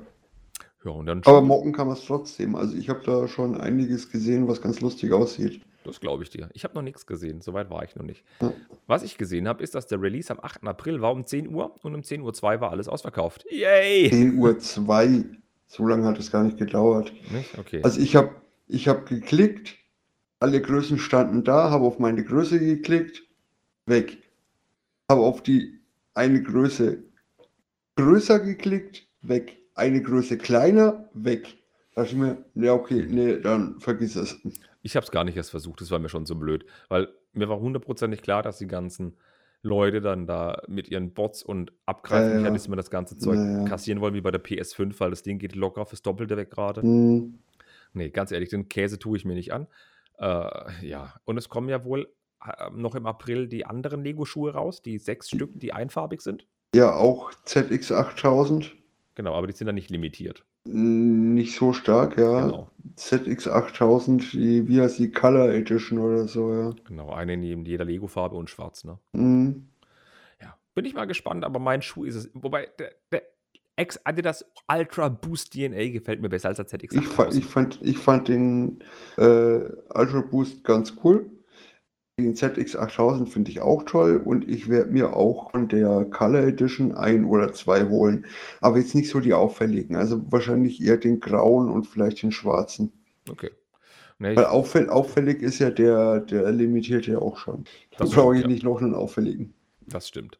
Speaker 2: Ja, und dann
Speaker 3: aber
Speaker 2: Schuhe,
Speaker 3: mocken kann man es trotzdem. Also ich habe da schon einiges gesehen, was ganz lustig aussieht.
Speaker 2: das glaube ich dir. Ich habe noch nichts gesehen, soweit war ich noch nicht.
Speaker 3: Ja.
Speaker 2: Was ich gesehen habe, ist, dass der Release am 8. April war um 10 Uhr und um 10.02 Uhr war alles ausverkauft. Yay!
Speaker 3: 10 Uhr 2, so lange hat es gar nicht gedauert.
Speaker 2: Nicht? Okay.
Speaker 3: Also ich habe ich hab geklickt, alle Größen standen da, habe auf meine Größe geklickt, weg. Habe auf die eine Größe größer geklickt, weg. Eine Größe kleiner, weg. Da ich mir, ja okay, nee, dann vergiss es.
Speaker 2: Ich habe es gar nicht erst versucht, das war mir schon so blöd, weil mir war hundertprozentig klar, dass die ganzen Leute dann da mit ihren Bots und Abgreifmechanismen das ganze Zeug
Speaker 3: Ja, ja.
Speaker 2: kassieren wollen, wie bei der PS5, weil das Ding geht locker fürs Doppelte weg gerade.
Speaker 3: Hm,
Speaker 2: Nee, ganz ehrlich, den Käse tue ich mir nicht an. Äh, ja, und es kommen ja wohl äh, noch im April die anderen Lego-Schuhe raus, die sechs Stück, die einfarbig sind.
Speaker 3: ja, auch ZX8000.
Speaker 2: Genau, aber die sind dann nicht limitiert.
Speaker 3: Nicht so stark, ja.
Speaker 2: Genau,
Speaker 3: ZX8000, die, wie heißt die Color Edition oder so, ja.
Speaker 2: genau. Eine in jeder Lego-Farbe und schwarz, ne?
Speaker 3: Hm,
Speaker 2: Ja, bin ich mal gespannt, aber mein Schuh ist es. Wobei, der, der Ex-Adidas Ultra Boost DNA gefällt mir besser als der ZX8000.
Speaker 3: Ich, fa ich, fand, ich fand den äh, Ultra Boost ganz cool. Den ZX8000 finde ich auch toll und ich werde mir auch von der Color Edition ein oder zwei holen. Aber jetzt nicht so die auffälligen. Also wahrscheinlich eher den grauen und vielleicht den schwarzen.
Speaker 2: Okay. Nee,
Speaker 3: Weil
Speaker 2: ich,
Speaker 3: auffäll auffällig ist ja der, der limitierte ja auch schon. Da
Speaker 2: Das
Speaker 3: brauche ich
Speaker 2: ja.
Speaker 3: nicht noch einen auffälligen.
Speaker 2: das stimmt.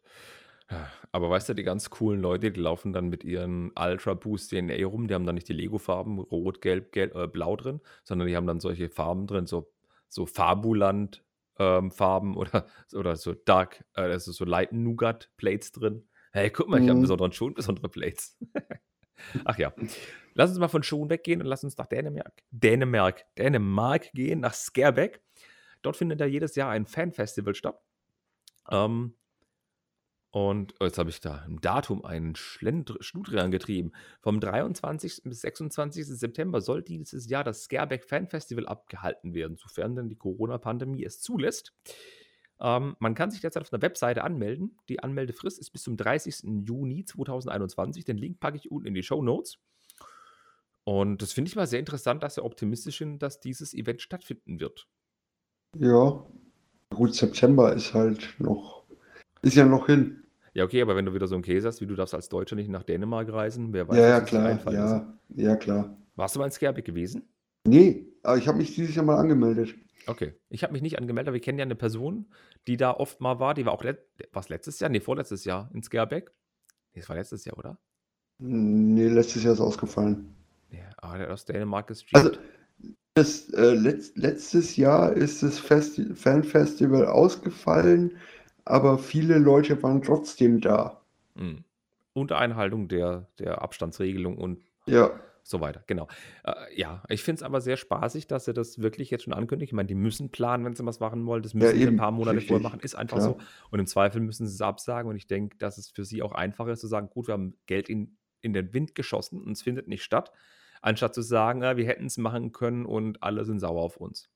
Speaker 2: Aber weißt du, die ganz coolen Leute, die laufen dann mit ihren Ultra Boost DNA rum, die haben dann nicht die Lego-Farben rot, gelb, gelb äh, blau drin, sondern die haben dann solche Farben drin, so, so Fabuland ähm, Farben oder, oder so Dark, äh, also so Light Nougat Plates drin. Hey, guck mal, ich habe
Speaker 3: Mhm.
Speaker 2: besonderen Schuh und besondere Plates. Ach ja. Lass uns mal von Schuhen weggehen und lass uns nach Dänemark, Dänemark, Dänemark gehen, nach Skerbeck. Dort findet ja jedes Jahr ein Fanfestival statt. Ähm, und jetzt habe ich da im Datum einen Schlend- Schludrian getrieben. Vom 23. bis 26. September soll dieses Jahr das Skerbeck Fan Festival abgehalten werden, sofern denn die Corona-Pandemie es zulässt. Ähm, man kann sich derzeit auf einer Webseite anmelden. Die Anmeldefrist ist bis zum 30. Juni 2021. Den Link packe ich unten in die Show Notes. Und das finde ich mal sehr interessant, dass sie optimistisch sind, dass dieses Event stattfinden wird.
Speaker 3: Ja, gut, September ist halt noch, ist ja noch hin.
Speaker 2: Ja, okay, aber wenn du wieder so einen Käse hast, wie du darfst als Deutscher nicht nach Dänemark reisen, wer weiß,
Speaker 3: Ja, ja, klar,
Speaker 2: einfallen lassen.
Speaker 3: ja, ja, klar.
Speaker 2: Warst du mal in Skerbeck gewesen?
Speaker 3: Nee, aber ich habe mich dieses Jahr mal angemeldet.
Speaker 2: Okay. Ich habe mich nicht angemeldet, aber wir kennen ja eine Person, die da oft mal war. Die war auch let was letztes Jahr? Nee, vorletztes Jahr in Skerbeck. Nee, es war letztes Jahr, oder?
Speaker 3: Nee, letztes Jahr ist ausgefallen.
Speaker 2: Nee, aber der hat aus Dänemark gestreamt.
Speaker 3: Also, das, äh, letzt, letztes Jahr ist das Festi Fanfestival ausgefallen, aber viele Leute waren trotzdem da.
Speaker 2: Mhm. Unter Einhaltung der, der Abstandsregelung und
Speaker 3: Ja,
Speaker 2: so weiter. Genau. Äh, ja, ich finde es aber sehr spaßig, dass sie das wirklich jetzt schon ankündigen. Ich meine, die müssen planen, wenn sie was machen wollen. Das
Speaker 3: Ja,
Speaker 2: müssen sie ein paar Monate vorher machen. Ist einfach
Speaker 3: klar.
Speaker 2: so. Und im Zweifel müssen sie es absagen. Und ich denke, dass es für sie auch einfacher ist zu sagen, gut, wir haben Geld in, in den Wind geschossen und es findet nicht statt. Anstatt zu sagen, ja, wir hätten es machen können und alle sind sauer auf uns.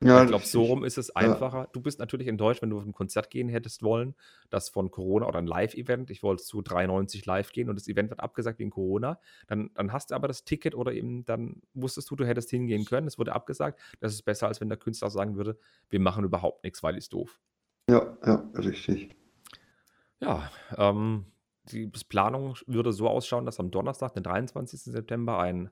Speaker 3: Ja,
Speaker 2: ich glaube, so rum ist es einfacher. Du bist natürlich enttäuscht, wenn du auf ein Konzert gehen hättest wollen, das von Corona oder ein Live-Event, ich wollte zu 93 live gehen und das Event wird abgesagt wegen Corona, dann, dann hast du aber das Ticket oder eben dann wusstest du, du hättest hingehen können, es wurde abgesagt. Das ist besser, als wenn der Künstler sagen würde, wir machen überhaupt nichts, weil ist doof.
Speaker 3: Ja, ja, richtig.
Speaker 2: Ja, ähm, die Planung würde so ausschauen, dass am Donnerstag, den 23. September, ein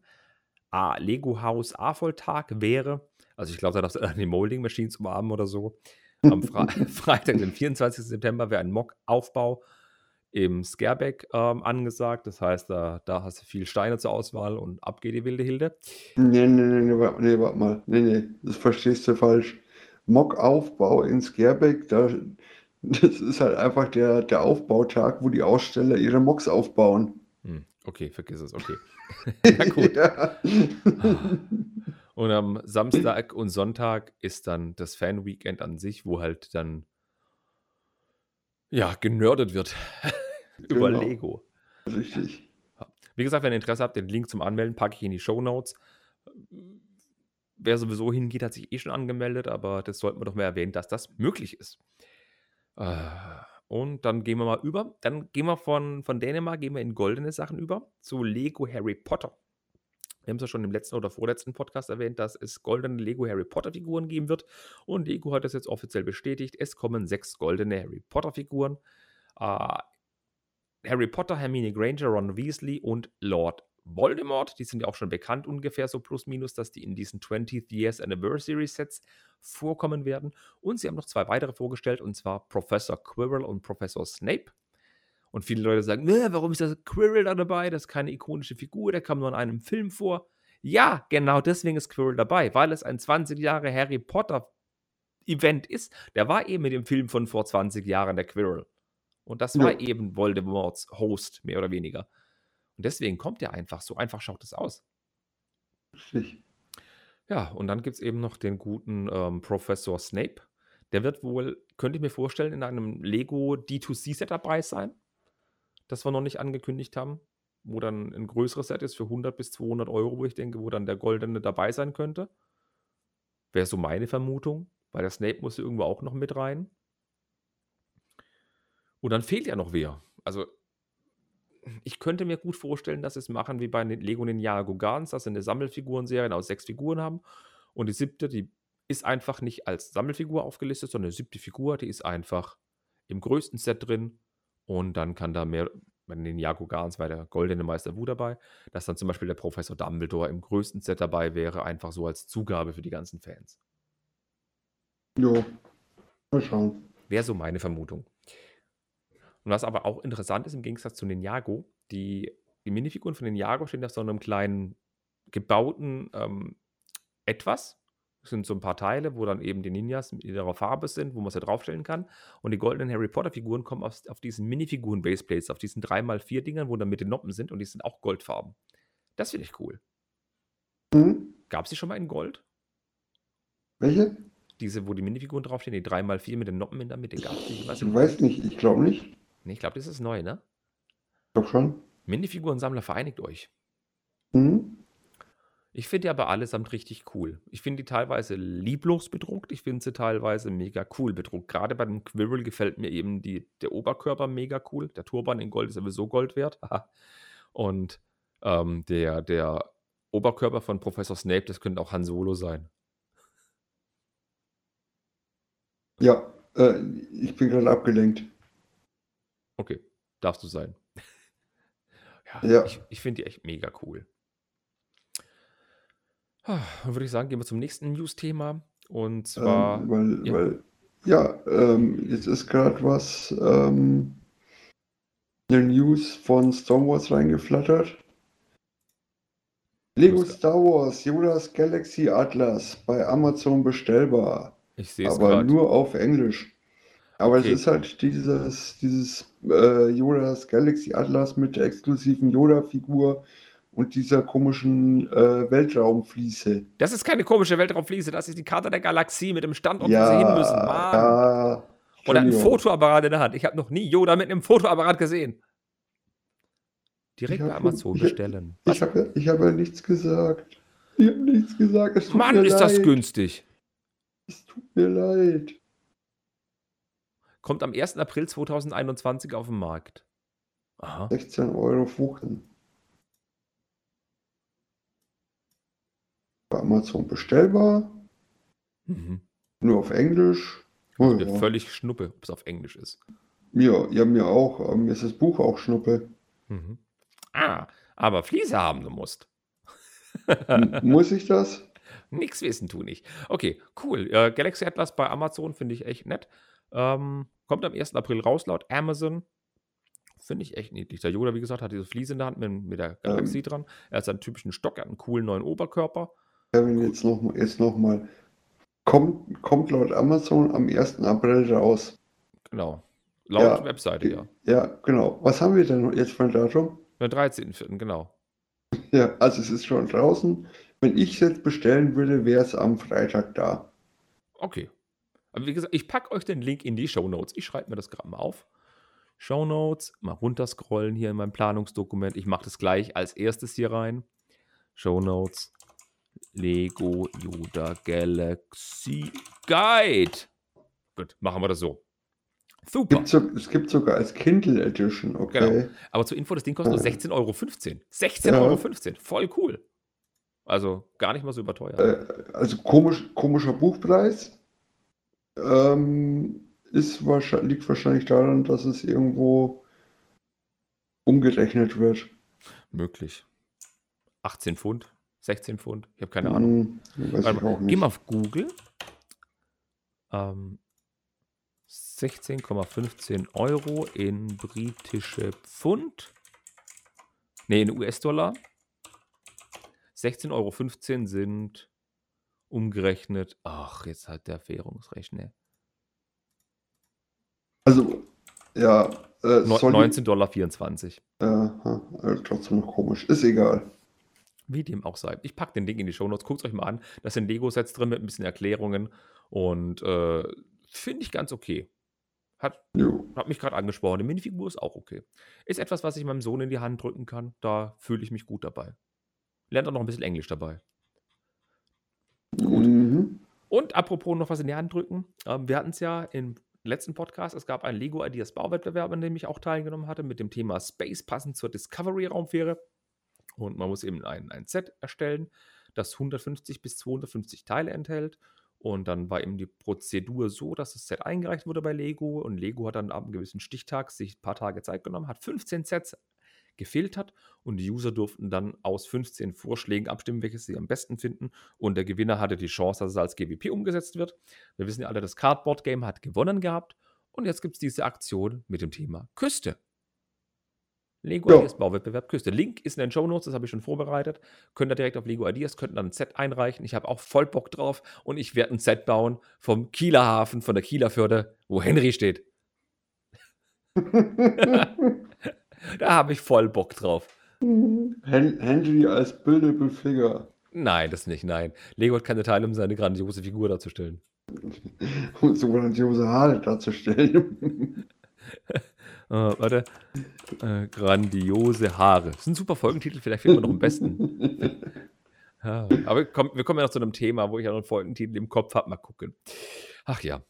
Speaker 2: Lego Haus A-Volltag wäre. Also ich glaube, da darfst du die Molding Machines umarmen oder so. Am Fre Freitag, den 24. September, wäre ein Mock-Aufbau im Scareback ähm, angesagt. Das heißt, da, da hast du viel Steine zur Auswahl und ab geht die wilde Hilde.
Speaker 3: Nee, nee, nee, nee, warte, nee, warte mal. Nee, nee, das verstehst du falsch. Mock-Aufbau in Scareback, da, das ist halt einfach der, der Aufbautag, wo die Aussteller ihre Mocks aufbauen.
Speaker 2: Hm, okay, vergiss es, okay. Na gut.
Speaker 3: Ja.
Speaker 2: Und am Samstag und Sonntag ist dann das Fan-Weekend an sich, wo halt dann ja, genördet wird über
Speaker 3: Genau.
Speaker 2: Lego.
Speaker 3: Richtig.
Speaker 2: Wie gesagt, wenn ihr Interesse habt, den Link zum Anmelden packe ich in die Show Notes. Wer sowieso hingeht, hat sich eh schon angemeldet, aber das sollten wir doch mehr erwähnen, dass das möglich ist. Äh, Und dann gehen wir mal über. Dann gehen wir von, von Dänemark, gehen wir in goldene Sachen über zu Lego Harry Potter. Wir haben es ja schon im letzten oder vorletzten Podcast erwähnt, dass es goldene Lego Harry Potter Figuren geben wird. Und Lego hat das jetzt offiziell bestätigt. Es kommen sechs goldene Harry Potter Figuren. Äh, Harry Potter, Hermine Granger, Ron Weasley und Lord Voldemort. Die sind ja auch schon bekannt, ungefähr so plus minus, dass die in diesen 20th Years Anniversary Sets vorkommen werden. Und sie haben noch zwei weitere vorgestellt, und zwar Professor Quirrell und Professor Snape. Und viele Leute sagen, "Äh, warum ist das Quirrell da dabei? Das ist keine ikonische Figur, der kam nur in einem Film vor. Ja, genau deswegen ist Quirrell dabei, weil es ein 20 Jahre Harry Potter Event ist. Der war eben mit dem Film von vor 20 Jahren, der Quirrell. Und das war
Speaker 3: Ja.
Speaker 2: eben Voldemorts Host, mehr oder weniger. Und deswegen kommt er einfach. So einfach schaut es aus.
Speaker 3: Richtig.
Speaker 2: Ja, und dann gibt es eben noch den guten ähm, Professor Snape. Der wird wohl, könnte ich mir vorstellen, in einem Lego D2C-Set dabei sein, das wir noch nicht angekündigt haben, wo dann ein größeres Set ist für 100 bis 200 Euro, wo ich denke, wo dann der goldene dabei sein könnte. Wäre so meine Vermutung, weil der Snape muss irgendwo auch noch mit rein. Und dann fehlt ja noch wer. Also, ich könnte mir gut vorstellen, dass sie es machen wie bei den Lego Ninjago Gardens, dass sie eine Sammelfigurenserie aus sechs Figuren haben. Und die siebte, die ist einfach nicht als Sammelfigur aufgelistet, sondern die siebte Figur, die ist einfach im größten Set drin. Und dann kann da mehr, bei den Ninjago Gardens war der goldene Meister Wu dabei, dass dann zum Beispiel der Professor Dumbledore im größten Set dabei wäre, einfach so als Zugabe für die ganzen Fans.
Speaker 3: Jo. Mal schauen.
Speaker 2: Wäre so meine Vermutung. Und was aber auch interessant ist, im Gegensatz zu Ninjago, die, die Minifiguren von Ninjago stehen auf so einem kleinen gebauten ähm, Etwas. Sind so ein paar Teile, wo dann eben die Ninjas in ihrer Farbe sind, wo man sie draufstellen kann. Und die goldenen Harry Potter-Figuren kommen auf, auf diesen Minifiguren-Baseplates, auf diesen 3x4-Dingern, wo dann mit den Noppen sind und die sind auch goldfarben. Das finde ich cool.
Speaker 3: Hm?
Speaker 2: Gab es die schon mal in Gold?
Speaker 3: Welche?
Speaker 2: Diese, wo die Minifiguren draufstehen, die 3x4 mit den Noppen in der Mitte. Gab es die?
Speaker 3: Ich weiß nicht, ich glaube nicht.
Speaker 2: Nee, ich glaube, das ist neu, ne?
Speaker 3: Doch schon.
Speaker 2: Minifigurensammler, vereinigt euch.
Speaker 3: Hm?
Speaker 2: Ich finde die aber allesamt richtig cool. Ich finde die teilweise lieblos bedruckt. Ich finde sie teilweise mega cool bedruckt. Gerade bei dem Quirrell gefällt mir eben die, der Oberkörper mega cool. Der Turban in Gold ist sowieso Gold wert. Und ähm, der, der Oberkörper von Professor Snape, das könnte auch Han Solo sein.
Speaker 3: Ja, äh, ich bin gerade abgelenkt.
Speaker 2: Okay, darfst du sein. ja,
Speaker 3: Ja.
Speaker 2: ich, ich finde die echt mega cool. Dann würde ich sagen, gehen wir zum nächsten News-Thema. Und zwar.
Speaker 3: Ähm, weil,
Speaker 2: ja.
Speaker 3: weil, ja, ähm, jetzt ist gerade was, ähm, eine News von Star Wars reingeflattert. Lego. Star Wars Yoda's Galaxy Atlas bei Amazon bestellbar,
Speaker 2: ich sehe es
Speaker 3: aber
Speaker 2: gerade.
Speaker 3: nur auf Englisch. Aber
Speaker 2: Okay.
Speaker 3: es ist halt dieses, dieses äh, Yoda's Galaxy Atlas mit der exklusiven Yoda-Figur und dieser komischen äh, Weltraumfliese.
Speaker 2: Das ist keine komische Weltraumfliese, das ist die Karte der Galaxie mit dem Standort, wo sie hin müssen. Mann.
Speaker 3: ja,
Speaker 2: Und er einen
Speaker 3: Entschuldigung.
Speaker 2: Fotoapparat in der Hand. Ich habe noch nie Yoda mit einem Fotoapparat gesehen. Direkt
Speaker 3: Ich
Speaker 2: bei Amazon
Speaker 3: ich-
Speaker 2: bestellen.
Speaker 3: Ich habe ich hab ja nichts gesagt. Ich habe nichts gesagt. Es tut
Speaker 2: Mann,
Speaker 3: mir
Speaker 2: ist das
Speaker 3: leid.
Speaker 2: günstig.
Speaker 3: Es tut mir leid.
Speaker 2: Kommt am 1. April 2021 auf den Markt. Aha.
Speaker 3: 16 Euro Fuchen. Bei Amazon bestellbar.
Speaker 2: Mhm.
Speaker 3: Nur auf Englisch. Oh, ja.
Speaker 2: völlig Schnuppe, ob es auf Englisch ist.
Speaker 3: Mir, ja, mir auch. aber Mir ist das Buch auch Schnuppe.
Speaker 2: Mhm. Ah, aber Fliese haben du musst.
Speaker 3: Muss ich das?
Speaker 2: Nix wissen tu nicht. Okay, cool. Äh, Galaxy Atlas bei Amazon finde ich echt nett. Ähm, kommt am 1. April raus laut Amazon. finde ich echt niedlich. Der Yoda, wie gesagt, hat diese Fliese in der Hand mit, mit der Galaxie dran. Er hat seinen typischen Stock, er hat einen coolen neuen Oberkörper.
Speaker 3: Kevin, jetzt noch, jetzt noch mal. Kommt, kommt laut Amazon am 1. April raus.
Speaker 2: Genau. Laut
Speaker 3: Ja,
Speaker 2: Webseite, ja.
Speaker 3: Ja, genau. Was haben wir denn jetzt für ein Datum?
Speaker 2: Den 13.04., genau.
Speaker 3: Ja, also es ist schon draußen. Wenn ich es jetzt bestellen würde, wäre es am Freitag da.
Speaker 2: Okay. Aber wie gesagt, ich packe euch den Link in die Show Notes. Ich schreibe mir das gerade mal auf. Show Notes, mal runterscrollen hier in meinem Planungsdokument. Ich mache das gleich als erstes hier rein. Show Notes, Lego Yoda Galaxy Guide. Gut, machen wir das so. Super.
Speaker 3: Gibt so, es gibt sogar als Kindle Edition, okay.
Speaker 2: Genau. Aber zur Info, das Ding kostet nur 16,15 Euro. 16,15
Speaker 3: Ja.
Speaker 2: Euro. Voll cool. Also gar nicht mal so überteuert.
Speaker 3: Äh, also komisch, komischer Buchpreis. Ähm, ist wahrscheinlich, liegt wahrscheinlich daran, dass es irgendwo umgerechnet wird.
Speaker 2: Möglich. 18 Pfund, 16 Pfund, ich habe keine Ahnung.
Speaker 3: Hm, weiß
Speaker 2: Warte
Speaker 3: ich
Speaker 2: mal, geh mal auf Google. Ähm, 16,15 Euro in britische Pfund. Ne, in US-Dollar. 16,15 Euro sind umgerechnet. Ach, jetzt halt der Währungsrechner.
Speaker 3: Also, ja, äh,
Speaker 2: No,
Speaker 3: soll die-
Speaker 2: 19,24 Dollar.
Speaker 3: Aha, äh, trotzdem noch komisch. Ist egal.
Speaker 2: Wie dem auch sei. Ich packe den Ding in die Shownotes. Guckt euch mal an. Da sind Lego-Sets drin mit ein bisschen Erklärungen. Und äh, finde ich ganz okay. Hat, hat mich gerade angesprochen. Die Minifigur ist auch okay. Ist etwas, was ich meinem Sohn in die Hand drücken kann. Da fühle ich mich gut dabei. Lernt auch noch ein bisschen Englisch dabei. Gut.
Speaker 3: Mhm.
Speaker 2: Und apropos noch was in die Hand drücken. Ähm, wir hatten es ja im letzten Podcast. Es gab einen Lego Ideas Bauwettbewerb, an dem ich auch teilgenommen hatte, mit dem Thema Space passend zur Discovery-Raumfähre. Und man muss eben ein, ein Set erstellen, das 150 bis 250 Teile enthält. Und dann war eben die Prozedur so, dass das Set eingereicht wurde bei Lego. Und Lego hat dann ab einem gewissen Stichtag sich ein paar Tage Zeit genommen, hat 15 Sets gefiltert und die User durften dann aus 15 Vorschlägen abstimmen, welches sie am besten finden. Und der Gewinner hatte die Chance, dass es als GWP umgesetzt wird. Wir wissen ja alle, das Cardboard Game hat gewonnen gehabt. Und jetzt gibt es diese Aktion mit dem Thema Küste. Lego
Speaker 3: Ja.
Speaker 2: Ideas Bauwettbewerb Küste. Link ist in den Show Notes, das habe ich schon vorbereitet. Könnt ihr direkt auf Lego Ideas, könnten dann ein Set einreichen. Ich habe auch voll Bock drauf und ich werde ein Set bauen vom Kieler Hafen, von der Kieler Förde, wo Henry steht. Da habe ich voll Bock drauf.
Speaker 3: Hen Henry als Buildable Figure.
Speaker 2: Nein, das nicht, nein. Lego hat keine Teile, um seine grandiose Figur darzustellen.
Speaker 3: Um so grandiose Haare darzustellen.
Speaker 2: Äh, warte. Äh, grandiose Haare. Das ist ein super Folgentitel, vielleicht finden wir noch am besten. Ja, aber komm, wir kommen ja noch zu einem Thema, wo ich ja noch einen Folgentitel im Kopf habe. Mal gucken. Ach ja.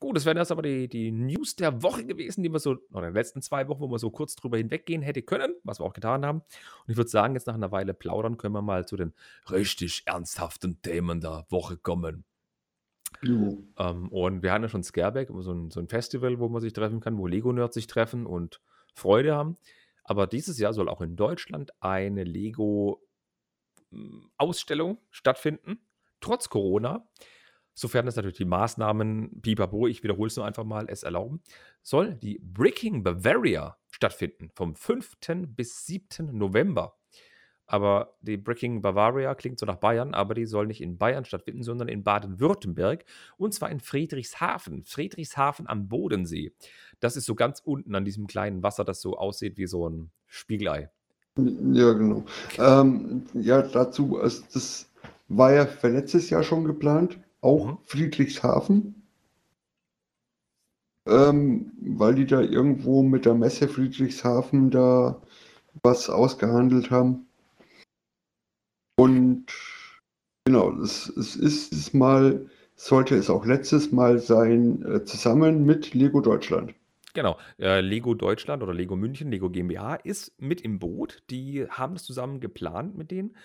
Speaker 2: Gut, das wären erst aber die, die News der Woche gewesen, die wir so, oder in den letzten zwei Wochen, wo wir so kurz drüber hinweggehen hätte können, was wir auch getan haben. Und ich würde sagen, jetzt nach einer Weile plaudern können wir mal zu den richtig ernsthaften Themen der Woche kommen. Ähm, und wir hatten ja schon Scareback, so ein, so ein Festival, wo man sich treffen kann, wo Lego-Nerds sich treffen und Freude haben. Aber dieses Jahr soll auch in Deutschland eine Lego-Ausstellung stattfinden, trotz Corona. Sofern es natürlich die Maßnahmen, pipapo, ich wiederhole es nur einfach mal, es erlauben, soll die Bricking Bavaria stattfinden, vom 5. bis 7. November. Aber die Bricking Bavaria klingt so nach Bayern, aber die soll nicht in Bayern stattfinden, sondern in Baden-Württemberg. Und zwar in Friedrichshafen. Friedrichshafen am Bodensee. Das ist so ganz unten an diesem kleinen Wasser, das so aussieht wie so ein Spiegelei.
Speaker 3: Ja, genau. Ähm, ja, dazu, also das war ja für letztes Jahr schon geplant, auch
Speaker 2: Mhm.
Speaker 3: Friedrichshafen. Ähm, weil die da irgendwo mit der Messe Friedrichshafen da was ausgehandelt haben. Und genau, es, es ist dieses Mal, sollte es auch letztes Mal sein, äh, zusammen mit Lego Deutschland.
Speaker 2: Genau. Äh, Lego Deutschland oder Lego München, Lego GmbH ist mit im Boot. Die haben das zusammen geplant mit denen.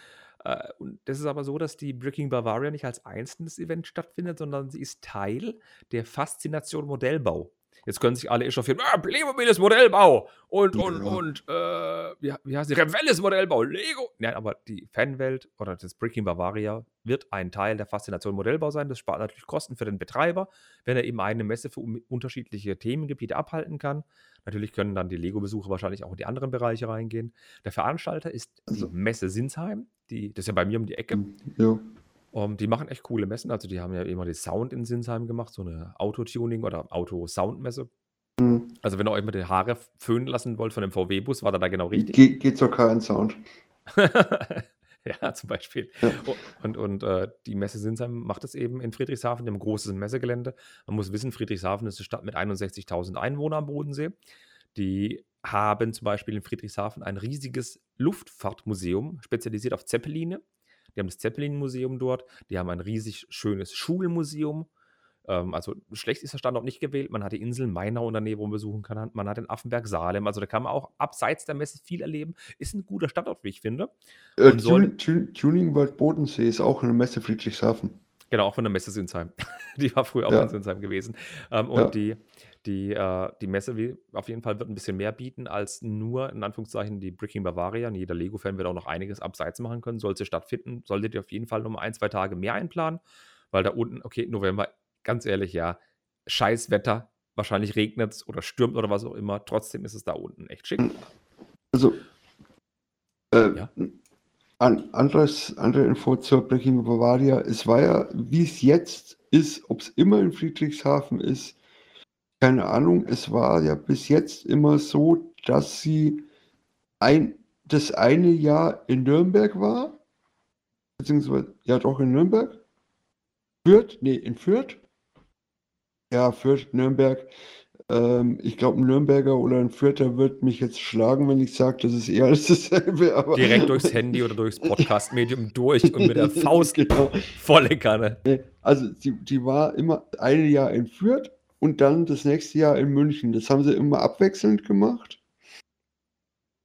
Speaker 2: Äh, und das ist aber so, dass die Bricking Bavaria nicht als einzelnes Event stattfindet, sondern sie ist Teil der Faszination Modellbau. Jetzt können sich alle echauffieren. Ah, Playmobil ist Modellbau. Und, und,
Speaker 3: Ja.
Speaker 2: und, äh, wie, wie heißt die? Revell ist Modellbau. Lego. Nein, aber die Fanwelt oder das Breaking Bavaria wird ein Teil der Faszination Modellbau sein. Das spart natürlich Kosten für den Betreiber, wenn er eben eine Messe für un- unterschiedliche Themengebiete abhalten kann. Natürlich können dann die Lego-Besucher wahrscheinlich auch in die anderen Bereiche reingehen. Der Veranstalter ist die
Speaker 3: Also-
Speaker 2: Messe Sinsheim. Die, das ist ja bei mir um die Ecke.
Speaker 3: Ja.
Speaker 2: Um, die machen echt coole Messen. Also, die haben ja immer die Sound in Sinsheim gemacht, so eine Autotuning oder Auto-Sound-Messe.
Speaker 3: Mhm.
Speaker 2: Also, wenn ihr euch mal die Haare föhnen lassen wollt von dem VW-Bus, war der da genau richtig.
Speaker 3: Ge geht sogar kein Sound.
Speaker 2: ja, zum Beispiel.
Speaker 3: Ja.
Speaker 2: Und, und äh, die Messe Sinsheim macht es eben in Friedrichshafen, dem großen Messegelände. Man muss wissen, Friedrichshafen ist eine Stadt mit 61.000 Einwohnern am Bodensee. Die haben zum Beispiel in Friedrichshafen ein riesiges Luftfahrtmuseum, spezialisiert auf Zeppeline. Die haben das Zeppelin-Museum dort. Die haben ein riesig schönes Schulmuseum. Ähm, also schlecht ist der Standort nicht gewählt. Man hat die Insel Mainau in der Nähe, wo man besuchen kann. Man hat den Affenberg Salem. Also da kann man auch abseits der Messe viel erleben. Ist ein guter Standort, wie ich finde.
Speaker 3: Äh, Tuning World Bodensee ist auch eine Messe Friedrichshafen.
Speaker 2: Genau, auch von der Messe Sinsheim. Die war früher auch
Speaker 3: Ja.
Speaker 2: in Sinsheim gewesen. Ähm, und
Speaker 3: Ja.
Speaker 2: die, die, äh, die Messe will auf jeden Fall wird ein bisschen mehr bieten als nur, in Anführungszeichen, die Bricking Bavaria. Und jeder Lego-Fan wird auch noch einiges abseits machen können. Sollte stattfinden, solltet ihr auf jeden Fall noch mal ein, zwei Tage mehr einplanen. Weil da unten, okay, November, ganz ehrlich, ja, scheiß Wetter. Wahrscheinlich regnet es oder stürmt oder was auch immer. Trotzdem ist es da unten echt schick.
Speaker 3: Also, äh,
Speaker 2: Ja.
Speaker 3: An, anderes, andere Info zur Breaking Bavaria. Es war ja, wie es jetzt ist, ob es immer in Friedrichshafen ist, keine Ahnung. Es war ja bis jetzt immer so, dass sie ein, das eine Jahr in Nürnberg war, beziehungsweise, ja doch in Nürnberg. Fürth, nee, in Fürth. Ja, Fürth, Nürnberg. Ähm, ich glaube, ein Nürnberger oder ein Fürther wird mich jetzt schlagen, wenn ich sage, das ist eher alles dasselbe. Aber
Speaker 2: Direkt durchs Handy oder durchs Podcast-Medium durch und mit der Faust
Speaker 3: genau.
Speaker 2: volle Kanne.
Speaker 3: Also die, die war immer ein Jahr in Fürth und dann das nächste Jahr in München. Das haben sie immer abwechselnd gemacht.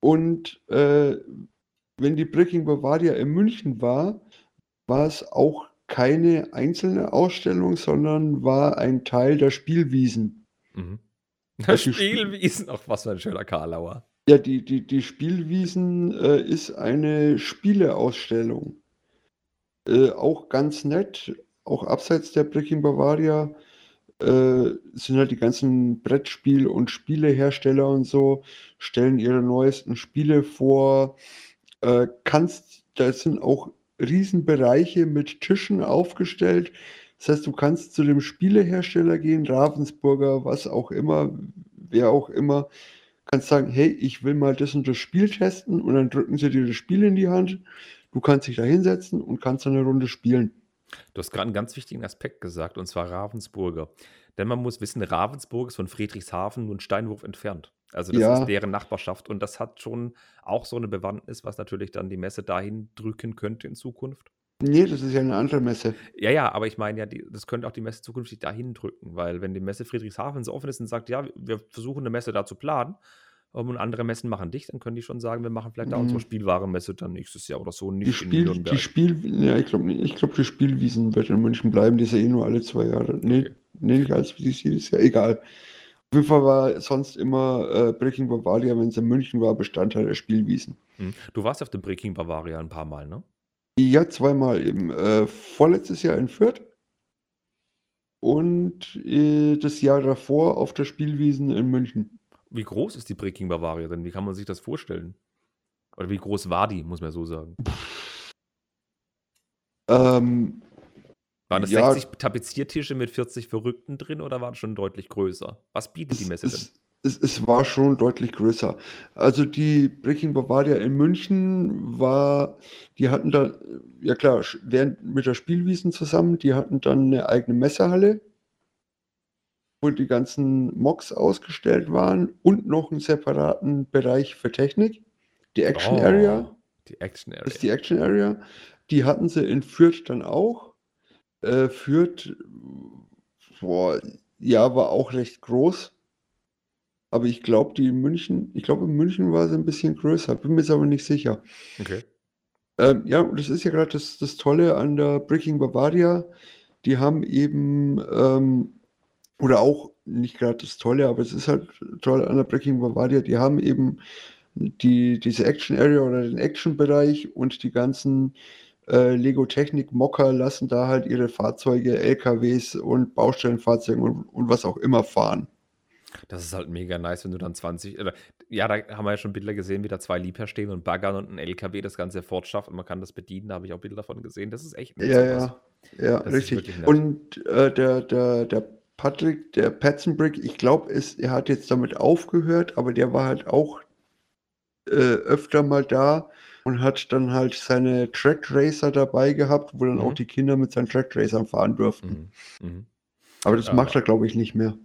Speaker 3: Und äh, wenn die Breaking Bavaria in München war, war es auch keine einzelne Ausstellung, sondern war ein Teil der Spielwiesen.
Speaker 2: Mhm.
Speaker 3: Spiel-
Speaker 2: Spielwiesen, ach was für ein schöner Karlauer.
Speaker 3: Ja, die, die, die Spielwiesen äh, ist eine Spieleausstellung. Äh, auch ganz nett, auch abseits der Breaking Bavaria äh, sind halt die ganzen Brettspiel- und Spielehersteller und so, stellen ihre neuesten Spiele vor. Äh, kannst, da sind auch Riesenbereiche mit Tischen aufgestellt. Das heißt, du kannst zu dem Spielehersteller gehen, Ravensburger, was auch immer, wer auch immer, kannst sagen, hey, ich will mal das und das Spiel testen und dann drücken sie dir das Spiel in die Hand. Du kannst dich da hinsetzen und kannst dann eine Runde spielen.
Speaker 2: Du hast gerade einen ganz wichtigen Aspekt gesagt, und zwar Ravensburger. Denn man muss wissen, Ravensburg ist von Friedrichshafen nur einen Steinwurf entfernt. Also das
Speaker 3: Ja.
Speaker 2: ist deren Nachbarschaft und das hat schon auch so eine Bewandtnis, was natürlich dann die Messe dahin drücken könnte in Zukunft.
Speaker 3: Nee, das ist ja eine andere Messe.
Speaker 2: Ja, ja, aber ich meine ja, die, das könnte auch die Messe zukünftig dahin drücken, weil wenn die Messe Friedrichshafen so offen ist und sagt, ja, wir versuchen eine Messe da zu planen ähm, und andere Messen machen dicht, dann können die schon sagen, wir machen vielleicht da
Speaker 3: Mhm.
Speaker 2: unsere Spielwarenmesse dann nächstes Jahr oder so,
Speaker 3: Die,
Speaker 2: nicht in
Speaker 3: Spiel,
Speaker 2: Nürnberg.
Speaker 3: die Spiel, ja, ich glaube, ich glaub, die Spielwiesen wird in München bleiben. Die ist ja eh nur alle zwei Jahre. Nee,
Speaker 2: Okay.
Speaker 3: nee nicht als wie jedes Jahr. Egal. Auf jeden Fall war sonst immer äh, Breaking Bavaria, wenn es in München war, Bestandteil der Spielwiesen.
Speaker 2: Hm. Du warst auf dem Breaking Bavaria ein paar Mal, ne?
Speaker 3: Ja, zweimal eben. Äh, vorletztes Jahr in Fürth und äh, das Jahr davor auf der Spielwiesen in München.
Speaker 2: Wie groß ist die Breaking Bavaria denn? Wie kann man sich das vorstellen? Oder wie groß war die, muss man so sagen?
Speaker 3: Ähm,
Speaker 2: Waren das
Speaker 3: Ja.
Speaker 2: 60 Tapeziertische mit 40 Verrückten drin oder war das schon deutlich größer? Was bietet die
Speaker 3: es,
Speaker 2: Messe denn?
Speaker 3: Es, es, war schon deutlich größer. Also die Breaking Bavaria in München war, die hatten da, ja klar, während mit der Spielwiesen zusammen, die hatten dann eine eigene Messehalle, wo die ganzen Mocks ausgestellt waren und noch einen separaten Bereich für Technik, die Action Area.
Speaker 2: Oh, Die Action Area.
Speaker 3: Ist die Action Area. Die hatten sie in Fürth dann auch. Äh, Fürth, boah, ja, war auch recht groß. Aber ich glaube, die in München, ich glaube, in München war sie ein bisschen größer. Bin mir jetzt aber nicht sicher.
Speaker 2: okay.
Speaker 3: Ähm, ja, und das ist ja gerade das, das Tolle an der Breaking Bavaria. Die haben eben ähm, oder auch nicht gerade das Tolle, aber es ist halt toll an der Breaking Bavaria, die haben eben die, diese Action Area oder den Action-Bereich und die ganzen äh, Lego Technik Mocker lassen da halt ihre Fahrzeuge, LKWs und Baustellenfahrzeuge und, und was auch immer fahren.
Speaker 2: Das ist halt mega nice, wenn du dann 20, oder, ja, da haben wir ja schon Bilder gesehen, wie da zwei Liebherr stehen und Baggern und ein LKW das Ganze fortschafft und man kann das bedienen, da habe ich auch Bilder davon gesehen. Das ist echt
Speaker 3: nett. Ja, ja, ja,
Speaker 2: Das
Speaker 3: richtig. Und äh, der, der, der Patrick, der Patzenbrick, ich glaube, er hat jetzt damit aufgehört, aber der war halt auch äh, öfter mal da und hat dann halt seine Track Racer dabei gehabt, wo dann auch
Speaker 2: Mhm.
Speaker 3: die Kinder mit seinen Track Racern fahren durften.
Speaker 2: Mhm. Mhm.
Speaker 3: Aber das
Speaker 2: Ja.
Speaker 3: macht er, glaube ich, nicht mehr.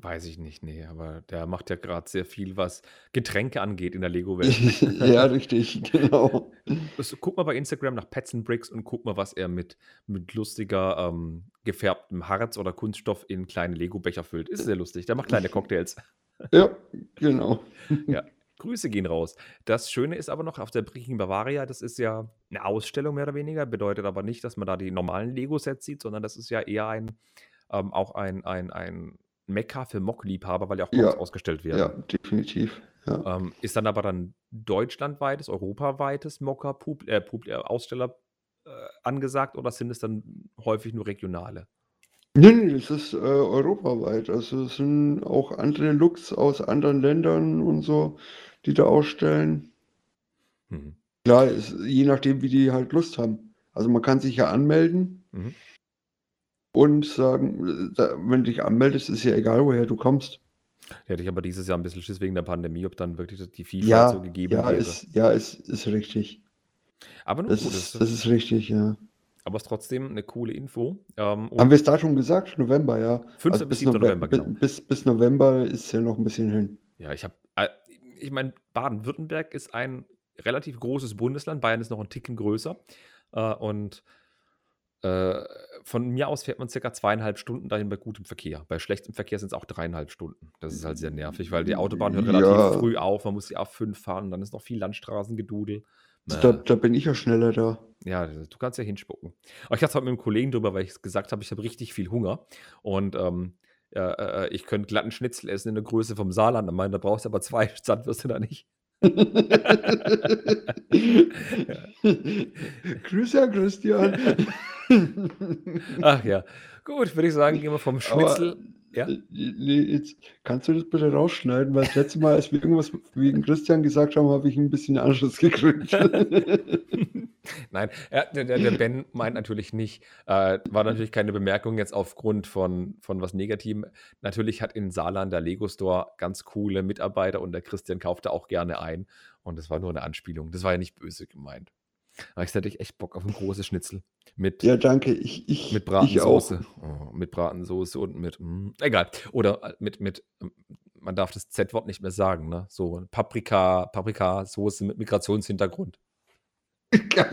Speaker 2: Weiß ich nicht, nee, aber der macht ja gerade sehr viel, was Getränke angeht in der Lego-Welt.
Speaker 3: ja, richtig, genau.
Speaker 2: Also, guck mal bei Instagram nach Pets and Bricks und guck mal, was er mit, mit lustiger, ähm, gefärbtem Harz oder Kunststoff in kleine Lego-Becher füllt. Ist sehr lustig. Der macht kleine Cocktails.
Speaker 3: Ja, genau.
Speaker 2: Ja, Grüße gehen raus. Das Schöne ist aber noch auf der Breaking Bavaria, das ist ja eine Ausstellung mehr oder weniger, bedeutet aber nicht, dass man da die normalen Lego-Sets sieht, sondern das ist ja eher ein, ähm, auch ein, ein, ein Mekka für Mock-Liebhaber, weil ja auch Mocks
Speaker 3: Ja,
Speaker 2: ausgestellt werden.
Speaker 3: Ja, definitiv. Ja.
Speaker 2: Ähm, ist dann aber dann deutschlandweites, europaweites Mocker Pub äh, äh, Aussteller äh, angesagt oder sind es dann häufig nur regionale?
Speaker 3: Nee, nee, das ist äh, europaweit. Also es sind auch andere Looks aus anderen Ländern und so, die da ausstellen.
Speaker 2: Mhm.
Speaker 3: Klar, ist, je nachdem, wie die halt Lust haben. Also man kann sich ja anmelden
Speaker 2: Mhm.
Speaker 3: Und sagen, äh, wenn du dich anmeldest, ist ja egal, woher du kommst.
Speaker 2: Hätte ich aber dieses Jahr ein bisschen Schiss wegen der Pandemie, ob dann wirklich die Vielfalt
Speaker 3: Ja,
Speaker 2: so gegeben
Speaker 3: ja,
Speaker 2: wäre.
Speaker 3: ist, ja, ist, ist richtig.
Speaker 2: aber
Speaker 3: Das
Speaker 2: gut,
Speaker 3: ist,
Speaker 2: das,
Speaker 3: ist richtig, ja.
Speaker 2: aber es ist trotzdem eine coole Info. Ähm,
Speaker 3: Haben wir es da schon gesagt? November, ja.
Speaker 2: 5.
Speaker 3: Also
Speaker 2: bis
Speaker 3: bis,
Speaker 2: 7.
Speaker 3: Nove
Speaker 2: November,
Speaker 3: bis,
Speaker 2: genau.
Speaker 3: bis, bis November ist ja noch ein bisschen hin.
Speaker 2: Ja, ich habe, äh, ich meine, Baden-Württemberg ist ein relativ großes Bundesland. Bayern ist noch ein Ticken größer. Äh, und äh, von mir aus fährt man circa zweieinhalb Stunden dahin bei gutem Verkehr. Bei schlechtem Verkehr sind es auch dreieinhalb Stunden. Das ist halt sehr nervig, weil die Autobahn hört relativ
Speaker 3: Ja.
Speaker 2: früh auf. Man muss die A5 fahren, dann ist noch viel Landstraßengedudel.
Speaker 3: Da, da bin ich ja schneller da.
Speaker 2: Ja, du kannst ja hinspucken. Aber ich hatte es heute mit einem Kollegen drüber, weil ich gesagt habe, ich habe richtig viel Hunger. Und ähm, ja, äh, ich könnte glatten Schnitzel essen in der Größe vom Saarland. Er meinte, da brauchst du aber zwei Sandwürste da nicht.
Speaker 3: Grüße, Christian.
Speaker 2: Ach ja. Gut, würde ich sagen, gehen wir vom Schnitzel. Ja?
Speaker 3: nee, jetzt kannst du das bitte rausschneiden, weil das letzte Mal, als wir irgendwas wegen Christian gesagt haben, habe ich ein bisschen Anschluss gekriegt.
Speaker 2: Nein, ja, der, der, der Ben meint natürlich nicht, äh, war natürlich keine Bemerkung jetzt aufgrund von, von was Negativem. Natürlich hat in Saarland der Lego Store ganz coole Mitarbeiter und der Christian kaufte auch gerne ein. Und das war nur eine Anspielung. Das war ja nicht böse gemeint. Aber ich hätte ich echt Bock auf ein großes Schnitzel. Mit,
Speaker 3: ja, danke. Ich, ich,
Speaker 2: mit
Speaker 3: ich auch.
Speaker 2: Bratensoße. Oh, mit Bratensoße und mit, mm, egal. Oder äh, mit, mit, ähm, man darf das Z-Wort nicht mehr sagen, ne? So Paprika, Paprikasoße mit Migrationshintergrund.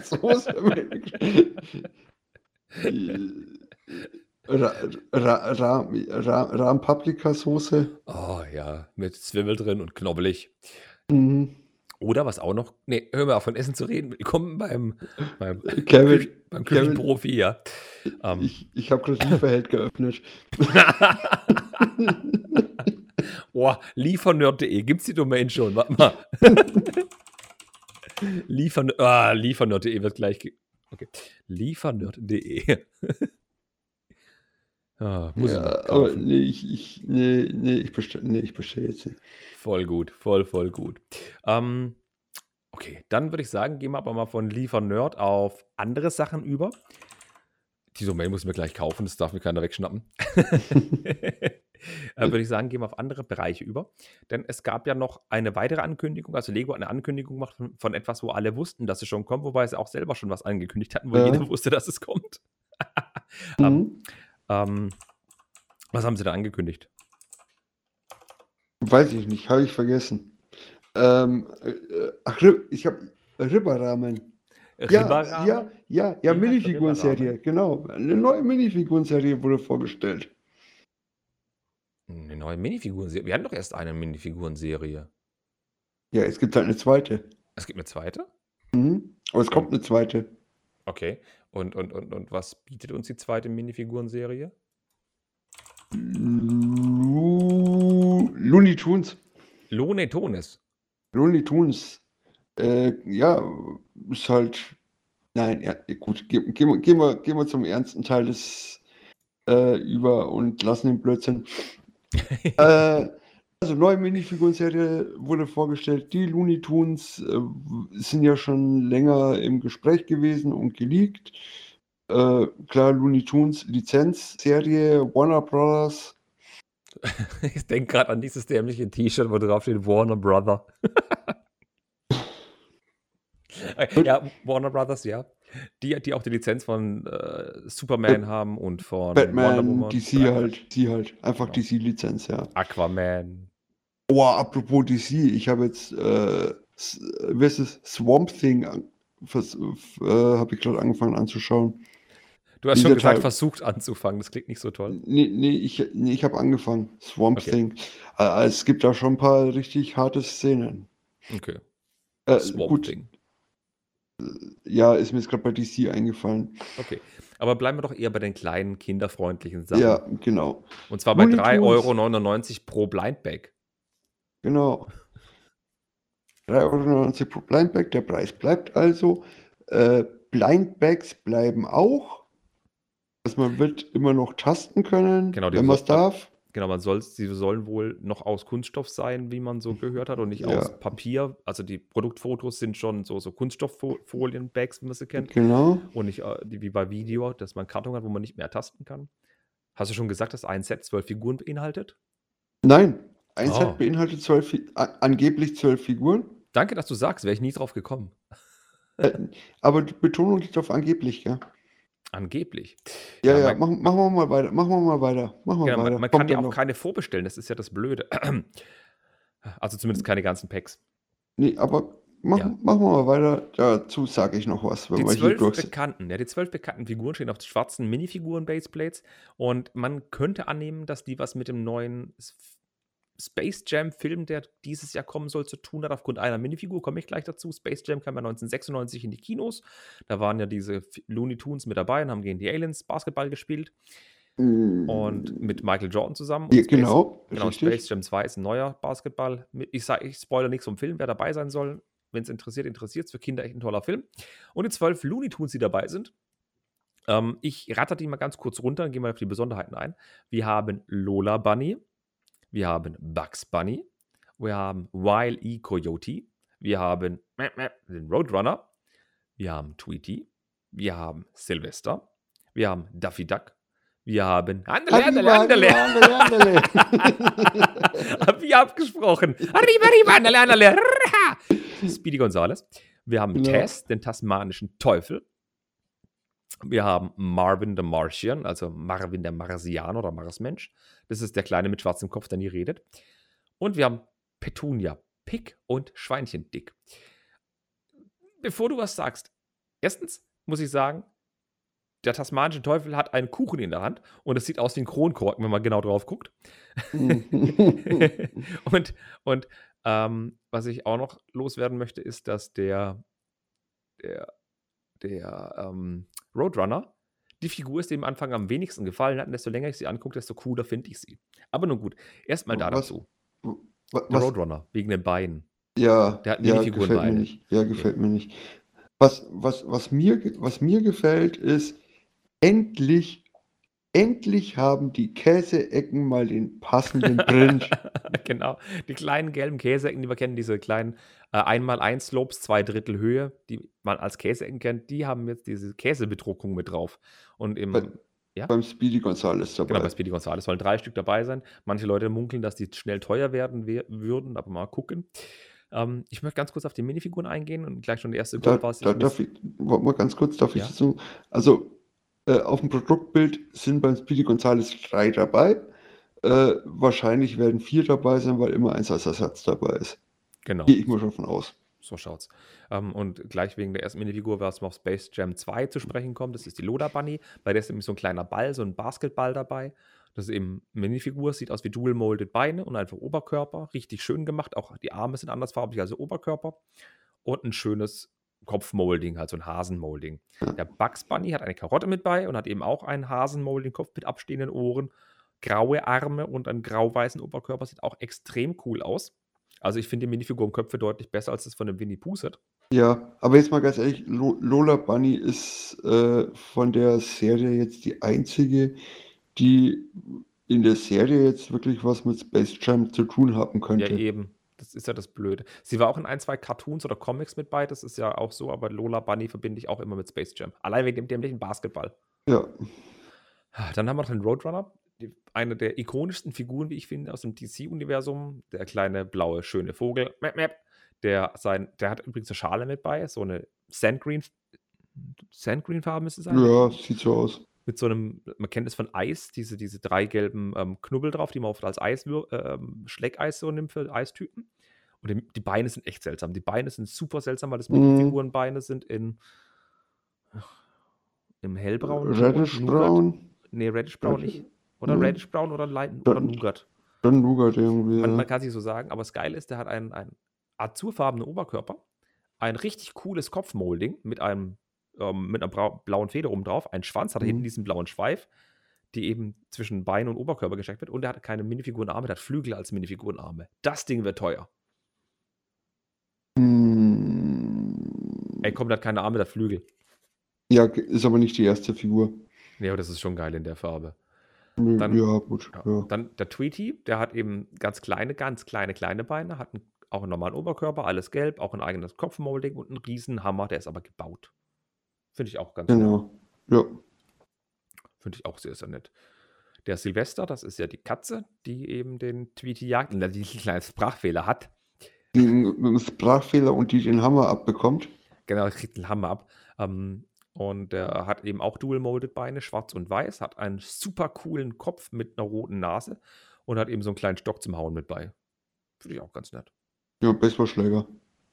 Speaker 3: Soße. Ra, Ra, Ra, Ra, Rahmpaprikasoße.
Speaker 2: Oh ja, mit Zwiebel drin und knobbelig.
Speaker 3: Mhm.
Speaker 2: Oder was auch noch, nee, hör mal auf von Essen zu reden. Willkommen beim, beim,
Speaker 3: Kevin,
Speaker 2: Küch, beim
Speaker 3: Kevin.
Speaker 2: Küchenprofi, ja. Ähm,
Speaker 3: Ich, ich habe gerade Lieferheld geöffnet.
Speaker 2: oh, liefernerd.de, gibt's die Domain schon? Warte mal. Liefern, ah, liefernerd.de wird gleich. Okay. Liefernerd.de. ah, muss ich
Speaker 3: Ja,
Speaker 2: noch
Speaker 3: aber nee, ich, ich, nee, nee, ich bestelle nee, ich bestell jetzt nicht.
Speaker 2: Voll gut, voll, voll gut. Ähm, okay, dann würde ich sagen, gehen wir aber mal von Liefernerd auf andere Sachen über. Die Domain muss ich mir gleich kaufen, das darf mir keiner wegschnappen. äh, würde ich sagen, gehen wir auf andere Bereiche über. Denn es gab ja noch eine weitere Ankündigung, also Lego hat eine Ankündigung gemacht von, von etwas, wo alle wussten, dass es schon kommt, wobei sie auch selber schon was angekündigt hatten, wo
Speaker 3: Ja.
Speaker 2: jeder wusste, dass es kommt. Ähm,
Speaker 3: Mhm.
Speaker 2: Ähm, was haben sie da angekündigt?
Speaker 3: Weiß ich nicht, habe ich vergessen. Ähm, äh, äh, ach, Rib- ich habe Ribberrahmen. Ja,
Speaker 2: Ribberrahmen?
Speaker 3: ja, ja, ja,
Speaker 2: heißt
Speaker 3: Minifigurenserie, genau. Eine neue Minifigurenserie wurde vorgestellt.
Speaker 2: Eine neue Minifigurenserie. Wir hatten doch erst eine Minifigurenserie.
Speaker 3: Ja, es gibt halt eine zweite.
Speaker 2: Es gibt eine zweite?
Speaker 3: Mhm. Aber es kommt eine zweite.
Speaker 2: Okay. Und, und, und, und was bietet uns die zweite Minifigurenserie?
Speaker 3: Looney Tunes.
Speaker 2: Lone Tones.
Speaker 3: Looney Tunes. Äh, ja, ist halt. Nein, ja, gut. Gehen geh, wir- gehen, wir, gehen wir zum ernsten Teil des äh, über und lassen den Blödsinn. äh, also neue Minifiguren-Serie wurde vorgestellt. Die Looney Tunes äh, sind ja schon länger im Gespräch gewesen und geleakt. Äh, klar, Looney Tunes Lizenzserie, Warner Brothers.
Speaker 2: Ich denke gerade an dieses dämliche T-Shirt, wo drauf steht Warner Brother. Ja, Warner Brothers, ja. Die, die auch die Lizenz von äh, Superman haben und von
Speaker 3: Batman, DC halt, DC halt. Einfach
Speaker 2: Genau.
Speaker 3: DC-Lizenz, ja.
Speaker 2: Aquaman.
Speaker 3: Oh, apropos DC, ich habe jetzt, äh, S- wie heißt es, Swamp Thing, äh, habe ich gerade angefangen anzuschauen.
Speaker 2: Du hast
Speaker 3: Dieser
Speaker 2: schon gesagt,
Speaker 3: Teil-
Speaker 2: versucht anzufangen. Das klingt nicht so toll.
Speaker 3: Nee, nee, ich, nee, ich habe angefangen. Swamp
Speaker 2: Okay.
Speaker 3: Thing. Äh, es gibt da schon ein paar richtig harte Szenen.
Speaker 2: Okay.
Speaker 3: Äh,
Speaker 2: Swamp
Speaker 3: gut,
Speaker 2: Thing.
Speaker 3: Ja, ist mir jetzt gerade bei DC eingefallen.
Speaker 2: Okay. Aber bleiben wir doch eher bei den kleinen, kinderfreundlichen Sachen.
Speaker 3: Ja, genau.
Speaker 2: Und zwar bei
Speaker 3: Looney Tunes.
Speaker 2: 3,99 Euro pro Blindbag.
Speaker 3: Genau. 3,99 Euro pro Blindbag, der Preis bleibt also. Äh, Blindbags bleiben auch. Also man wird immer noch tasten können,
Speaker 2: Genau,
Speaker 3: wenn man es darf.
Speaker 2: Genau, man soll, sie sollen wohl noch aus Kunststoff sein, wie man so gehört hat, und nicht
Speaker 3: Ja.
Speaker 2: aus Papier. Also die Produktfotos sind schon so, so Kunststofffolien-Bags, wie man sie kennt.
Speaker 3: Genau.
Speaker 2: Und nicht äh, wie bei Video, dass man Karton hat, wo man nicht mehr tasten kann. Hast du schon gesagt, dass ein Set zwölf Figuren beinhaltet?
Speaker 3: Nein, ein
Speaker 2: Oh.
Speaker 3: Set beinhaltet zwölf, angeblich zwölf Figuren.
Speaker 2: Danke, dass du sagst, wäre ich nie drauf gekommen.
Speaker 3: Äh, aber die Betonung liegt auf angeblich, ja.
Speaker 2: Angeblich.
Speaker 3: Ja,
Speaker 2: Ja,
Speaker 3: ja,
Speaker 2: man-
Speaker 3: machen, machen wir mal weiter. Machen wir mal weiter. Machen wir weiter.
Speaker 2: man, man kann ja auch
Speaker 3: noch.
Speaker 2: keine vorbestellen, das ist ja das Blöde. Also zumindest keine ganzen Packs.
Speaker 3: Nee, aber machen,
Speaker 2: Ja.
Speaker 3: machen wir mal weiter. Dazu sage ich noch was,
Speaker 2: Die zwölf bekannten, ja, die zwölf bekannten Figuren stehen auf schwarzen Minifiguren-Baseplates und man könnte annehmen, dass die was mit dem neuen Space Jam-Film, der dieses Jahr kommen soll, zu tun hat, aufgrund einer Minifigur, komme ich gleich dazu. Space Jam kam ja 1996 in die Kinos. Da waren ja diese Looney Tunes mit dabei und haben gegen die Aliens Basketball gespielt und mit Michael Jordan zusammen.
Speaker 3: Mm. Ja,
Speaker 2: Space-
Speaker 3: genau,
Speaker 2: Genau,
Speaker 3: richtig.
Speaker 2: Space Jam 2 ist ein neuer Basketball. Ich sage, ich spoilere nichts vom Film, wer dabei sein soll. Wenn es interessiert, interessiert es. Für Kinder echt ein toller Film. Und die zwölf Looney Tunes, die dabei sind. Ähm, ich ratter die mal ganz kurz runter und gehe mal auf die Besonderheiten ein. Wir haben Lola Bunny. Wir haben Bugs Bunny. Wir haben Wile E. Coyote. Wir haben den Roadrunner. Wir haben Tweety. Wir haben Sylvester. Wir haben Daffy Duck. Wir haben Andele, Andele, Andele.
Speaker 3: Andele, andele.
Speaker 2: Wie abgesprochen. Arriba, arriba, andale. Rrrha. Speedy Gonzales. Wir haben
Speaker 3: Genau.
Speaker 2: Tess, den tasmanischen Teufel. Wir haben Marvin the Martian, also Marvin der Marsianer oder Marsmensch. Das ist der Kleine mit schwarzem Kopf, der nie redet. Und wir haben Petunia, Pick und Schweinchen dick. Bevor du was sagst, erstens muss ich sagen, der tasmanische Teufel hat einen Kuchen in der Hand und es sieht aus wie ein Kronkorken, wenn man genau drauf guckt. und und ähm, was ich auch noch loswerden möchte, ist, dass der, der, der ähm, Roadrunner die Figur ist, die am Anfang am wenigsten gefallen hat. Und desto länger ich sie angucke, desto cooler finde ich sie. Aber nun gut, erstmal da
Speaker 3: Was-
Speaker 2: dazu. Der Roadrunner, wegen den Beinen.
Speaker 3: ja,
Speaker 2: Der hat
Speaker 3: ja,
Speaker 2: Minifiguren
Speaker 3: gefällt mir
Speaker 2: Beine.
Speaker 3: nicht. Ja, gefällt mir nicht. Was, was, was, mir, was mir gefällt, ist, endlich, endlich haben die Käseecken mal den passenden Print.
Speaker 2: genau. Die kleinen gelben Käseecken, die wir kennen, diese kleinen äh, 1x1 Slopes, zwei Drittel Höhe, die man als Käseecken kennt, die haben jetzt diese Käsebedruckung mit drauf. Und im,
Speaker 3: Bei-
Speaker 2: Ja?
Speaker 3: Beim Speedy Gonzales dabei.
Speaker 2: Genau, bei Speedy Gonzales sollen drei Stück dabei sein. Manche Leute munkeln, dass die schnell teuer werden we würden, aber mal gucken. Ähm, ich möchte ganz kurz auf die Minifiguren eingehen und gleich schon der erste
Speaker 3: Da,
Speaker 2: was
Speaker 3: da
Speaker 2: ich
Speaker 3: darf ich, warte mal ganz kurz, darf ich
Speaker 2: Ja.
Speaker 3: dazu? Also, äh, auf dem Produktbild sind beim Speedy Gonzales drei dabei. Äh, wahrscheinlich werden vier dabei sein, weil immer eins als Ersatz dabei ist.
Speaker 2: Genau.
Speaker 3: Gehe ich mal schon von aus.
Speaker 2: So schaut's. Ähm, und gleich wegen der ersten Minifigur, was mal auf Space Jam 2 zu sprechen kommt, das ist die Lola Bunny. Bei der ist nämlich so ein kleiner Ball, so ein Basketball dabei. Das ist eben Minifigur, sieht aus wie Dual Molded Beine und einfach Oberkörper. Richtig schön gemacht. Auch die Arme sind andersfarbig als der Oberkörper. Und ein schönes Kopfmolding, halt so ein Hasenmolding. Der Bugs Bunny hat eine Karotte mit bei und hat eben auch einen Hasenmolding-Kopf mit abstehenden Ohren. graue Arme und einen grau-weißen Oberkörper. Sieht auch extrem cool aus. Also ich finde die Minifigurenköpfe deutlich besser als das von dem Winnie Pooh Set.
Speaker 3: Ja, aber jetzt mal ganz ehrlich, Lo Lola Bunny ist äh, von der Serie jetzt die einzige, die in der Serie jetzt wirklich was mit Space Jam zu tun haben
Speaker 2: Ja,
Speaker 3: könnte.
Speaker 2: eben. Das ist ja das Blöde. Sie war auch in ein, zwei Cartoons oder Comics mit bei, das ist ja auch so, aber Lola Bunny verbinde ich auch immer mit Space Jam. Allein wegen dem dämlichen Basketball.
Speaker 3: Ja.
Speaker 2: Dann haben wir noch den Roadrunner, eine der ikonischsten Figuren, wie ich finde, aus dem DC-Universum. Der kleine, blaue, schöne Vogel. Mäp, mäp. Der, sein, der hat übrigens eine Schale mit bei, so eine Sandgreen, Sandgreen-Farbe müsste es sein.
Speaker 3: Ja, sieht so aus.
Speaker 2: Mit so einem, man kennt es von Eis, diese, diese drei gelben ähm, Knubbel drauf, die man oft als Eis, ähm, Schleckeis so nimmt für Eistypen. Und die, die Beine sind echt seltsam. Die Beine sind super seltsam, weil das
Speaker 3: Mhm.
Speaker 2: Minifigurenbeine sind in im hellbraun.
Speaker 3: Reddish
Speaker 2: Nougat.
Speaker 3: Brown,
Speaker 2: Nee, Reddish Brown
Speaker 3: Reddish-
Speaker 2: nicht. Oder
Speaker 3: Mhm.
Speaker 2: Reddish Brown oder, Light, oder Nougat.
Speaker 3: dann Nougat irgendwie.
Speaker 2: Man,
Speaker 3: Ja.
Speaker 2: man kann es nicht so sagen, aber das Geile ist, der hat einen, einen azurfarbenen Oberkörper, ein richtig cooles Kopfmolding mit einem ähm, mit einer blauen Feder oben drauf, ein Schwanz, hat er
Speaker 3: Mhm.
Speaker 2: hinten diesen blauen Schweif, die eben zwischen Bein und Oberkörper gesteckt wird und er hat keine Minifigurenarme, der hat Flügel als Minifigurenarme. Das Ding wird teuer.
Speaker 3: Hm,
Speaker 2: Ey, komm, der hat keine Arme, der hat Flügel.
Speaker 3: ja, ist aber nicht die erste Figur.
Speaker 2: Nee, aber das ist schon geil in der Farbe. Dann-
Speaker 3: ja, gut.
Speaker 2: Ja.
Speaker 3: Ja.
Speaker 2: Dann der Tweety, der hat eben ganz kleine, ganz kleine, kleine Beine, hat einen, auch einen normalen Oberkörper, alles gelb, auch ein eigenes Kopfmolding und einen riesen Hammer, der ist aber gebaut. Finde ich auch ganz nett.
Speaker 3: Genau. Ja.
Speaker 2: Finde ich auch sehr, sehr nett. Der Silvester, das ist ja die Katze, die eben den Tweety jagt und die einen kleinen Sprachfehler hat.
Speaker 3: Die mit einem Sprachfehler und die den Hammer abbekommt.
Speaker 2: Genau, kriegt einen Hammer ab. Ähm, und der hat eben auch Dual-Molded Beine, schwarz und weiß, hat einen super coolen Kopf mit einer roten Nase und hat eben so einen kleinen Stock zum Hauen mit bei. Finde ich auch ganz nett.
Speaker 3: Ja, Baseballschläger.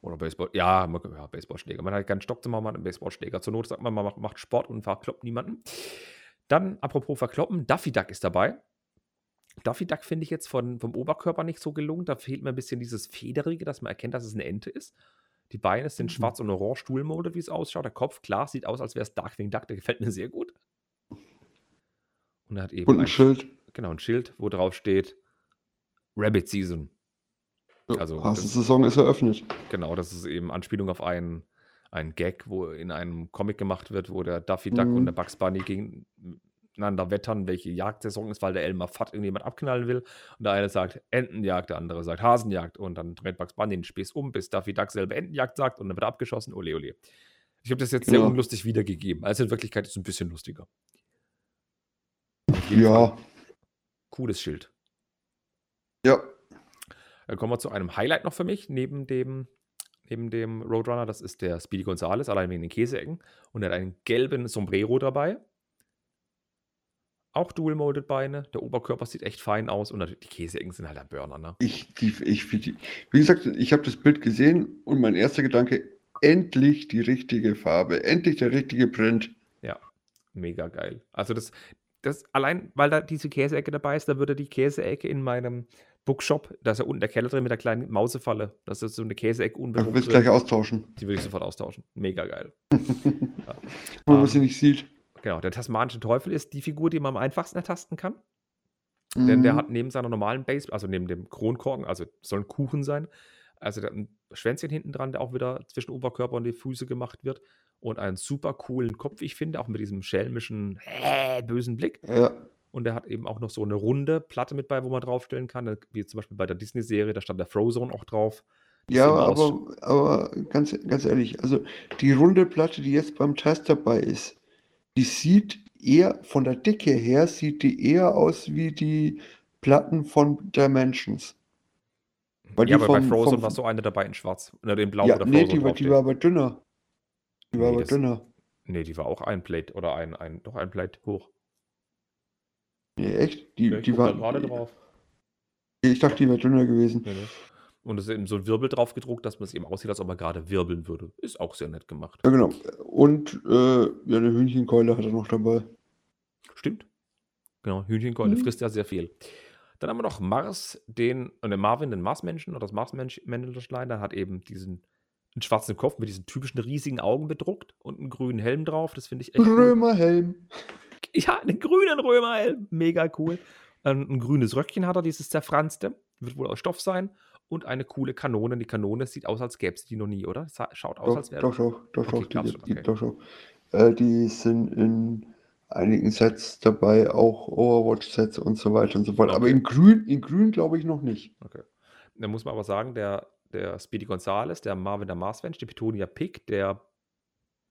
Speaker 2: Oder Baseball. Ja, man, ja Baseballschläger. Man hat keinen Stock zum Hauen, man hat einen Baseballschläger. Zur Not sagt man, man macht, macht Sport und verkloppt niemanden. Dann, apropos verkloppen, Daffy Duck ist dabei. Daffy Duck finde ich jetzt von, vom Oberkörper nicht so gelungen. Da fehlt mir ein bisschen dieses Federige, dass man erkennt, dass es eine Ente ist. Die Beine sind
Speaker 3: Mhm.
Speaker 2: schwarz und orange Stuhlmode, wie es ausschaut. Der Kopf, klar, sieht aus, als wäre es Darkwing Duck. Der gefällt mir sehr gut. Und er hat eben
Speaker 3: Und ein
Speaker 2: ein,
Speaker 3: Schild.
Speaker 2: genau, ein Schild, wo drauf steht Rabbit Season. Also,
Speaker 3: Hasensaison ist eröffnet.
Speaker 2: Genau, das ist eben Anspielung auf einen, einen Gag, wo in einem Comic gemacht wird, wo der Duffy Duck
Speaker 3: Mhm.
Speaker 2: und der Bugs Bunny gegeneinander wettern, welche Jagdsaison ist, weil der Elmer Fudd irgendjemand abknallen will. Und der eine sagt Entenjagd, der andere sagt Hasenjagd. Und dann dreht Bugs Bunny den Spieß um, bis Duffy Duck selber Entenjagd sagt und dann wird abgeschossen. Ole, ole. Ich habe das jetzt sehr
Speaker 3: Genau.
Speaker 2: unlustig wiedergegeben. Also in Wirklichkeit ist es ein bisschen lustiger.
Speaker 3: Ja.
Speaker 2: Fall Cooles Schild.
Speaker 3: Ja.
Speaker 2: Dann kommen wir zu einem Highlight noch für mich, neben dem, neben dem Roadrunner. Das ist der Speedy Gonzales, allein wegen den Käseecken. Und er hat einen gelben Sombrero dabei. Auch Dual-Molded Beine. Der Oberkörper sieht echt fein aus. Und natürlich, die Käseecken sind halt ein Burner, ne?
Speaker 3: Ich, die, ich, wie gesagt, ich habe das Bild gesehen und mein erster Gedanke, endlich die richtige Farbe, endlich der richtige Print.
Speaker 2: Mega geil. Also das, das allein, weil da diese Käseecke dabei ist, da würde die Käseecke in meinem Bookshop, da ist ja unten der Keller drin mit der kleinen Mausefalle. Das ist so eine Käseecke
Speaker 3: Ach,
Speaker 2: unbewohnt
Speaker 3: willst gleich austauschen,
Speaker 2: Die würde ich sofort austauschen. Mega geil.
Speaker 3: wenn man
Speaker 2: Ähm,
Speaker 3: sie nicht sieht.
Speaker 2: Genau, der tasmanische Teufel ist die Figur, die man am einfachsten ertasten kann. Denn der
Speaker 3: Mhm.
Speaker 2: hat neben seiner normalen Base, also neben dem Kronkorken, also soll ein Kuchen sein, also der hat ein Schwänzchen hinten dran, der auch wieder zwischen Oberkörper und die Füße gemacht wird. Und einen super coolen Kopf, wie ich finde, auch mit diesem schelmischen, äh, bösen Blick.
Speaker 3: Ja,
Speaker 2: Und er hat eben auch noch so eine runde Platte mit bei, wo man draufstellen kann, wie zum Beispiel bei der Disney-Serie, da stand der Frozone auch drauf. Die
Speaker 3: ja aber, aber ganz, ganz ehrlich, also die runde Platte, die jetzt beim Test dabei ist, die sieht eher, von der Dicke her, sieht die eher aus wie die Platten von Dimensions. Weil
Speaker 2: ja, aber bei
Speaker 3: vom-
Speaker 2: Frozone
Speaker 3: vom-
Speaker 2: war so eine dabei in schwarz. Oder in blau,
Speaker 3: Ja,
Speaker 2: wo der
Speaker 3: nee, die, war- die war aber dünner. Die war
Speaker 2: Nee,
Speaker 3: aber
Speaker 2: das-
Speaker 3: dünner.
Speaker 2: Nee, die war auch ein Plate oder ein, ein doch ein Plate hoch.
Speaker 3: Nee, echt? Die,
Speaker 2: Ja,
Speaker 3: die war,
Speaker 2: gerade drauf.
Speaker 3: ich dachte, die wäre dünner gewesen.
Speaker 2: Nee, nee. Und es ist eben so ein Wirbel drauf gedruckt, dass man es eben aussieht, als ob man gerade wirbeln würde. Ist auch sehr nett gemacht.
Speaker 3: Ja, genau. Und äh, ja, eine Hühnchenkeule hat er noch dabei.
Speaker 2: Stimmt. Genau, Hühnchenkeule
Speaker 3: Mhm.
Speaker 2: frisst ja sehr viel. Dann haben wir noch Mars, den, und den Marvin, den Marsmenschen oder das Marsmenschlein, der hat eben diesen einen schwarzen Kopf mit diesen typischen riesigen Augen bedruckt und einen grünen Helm drauf. Das finde ich echt cool.
Speaker 3: Römerhelm.
Speaker 2: Ja, einen grünen Römerhelm. Mega cool. Ein, ein grünes Röckchen hat er, dieses zerfranste. Wird wohl aus Stoff sein. Und eine coole Kanone. Die Kanone sieht aus, als gäbe es die noch nie, oder? Schaut aus,
Speaker 3: Doch,
Speaker 2: als wäre
Speaker 3: doch, doch, doch,
Speaker 2: Okay,
Speaker 3: doch, die,
Speaker 2: Okay.
Speaker 3: doch, doch. Äh, die sind in einigen Sets dabei, auch Overwatch-Sets und so weiter und so fort. Aber
Speaker 2: Okay.
Speaker 3: in grün, in grün glaube ich noch nicht.
Speaker 2: Okay. Da muss man aber sagen, der, der Speedy Gonzales, der Marvin der Marsvench, die Petunia Pick, der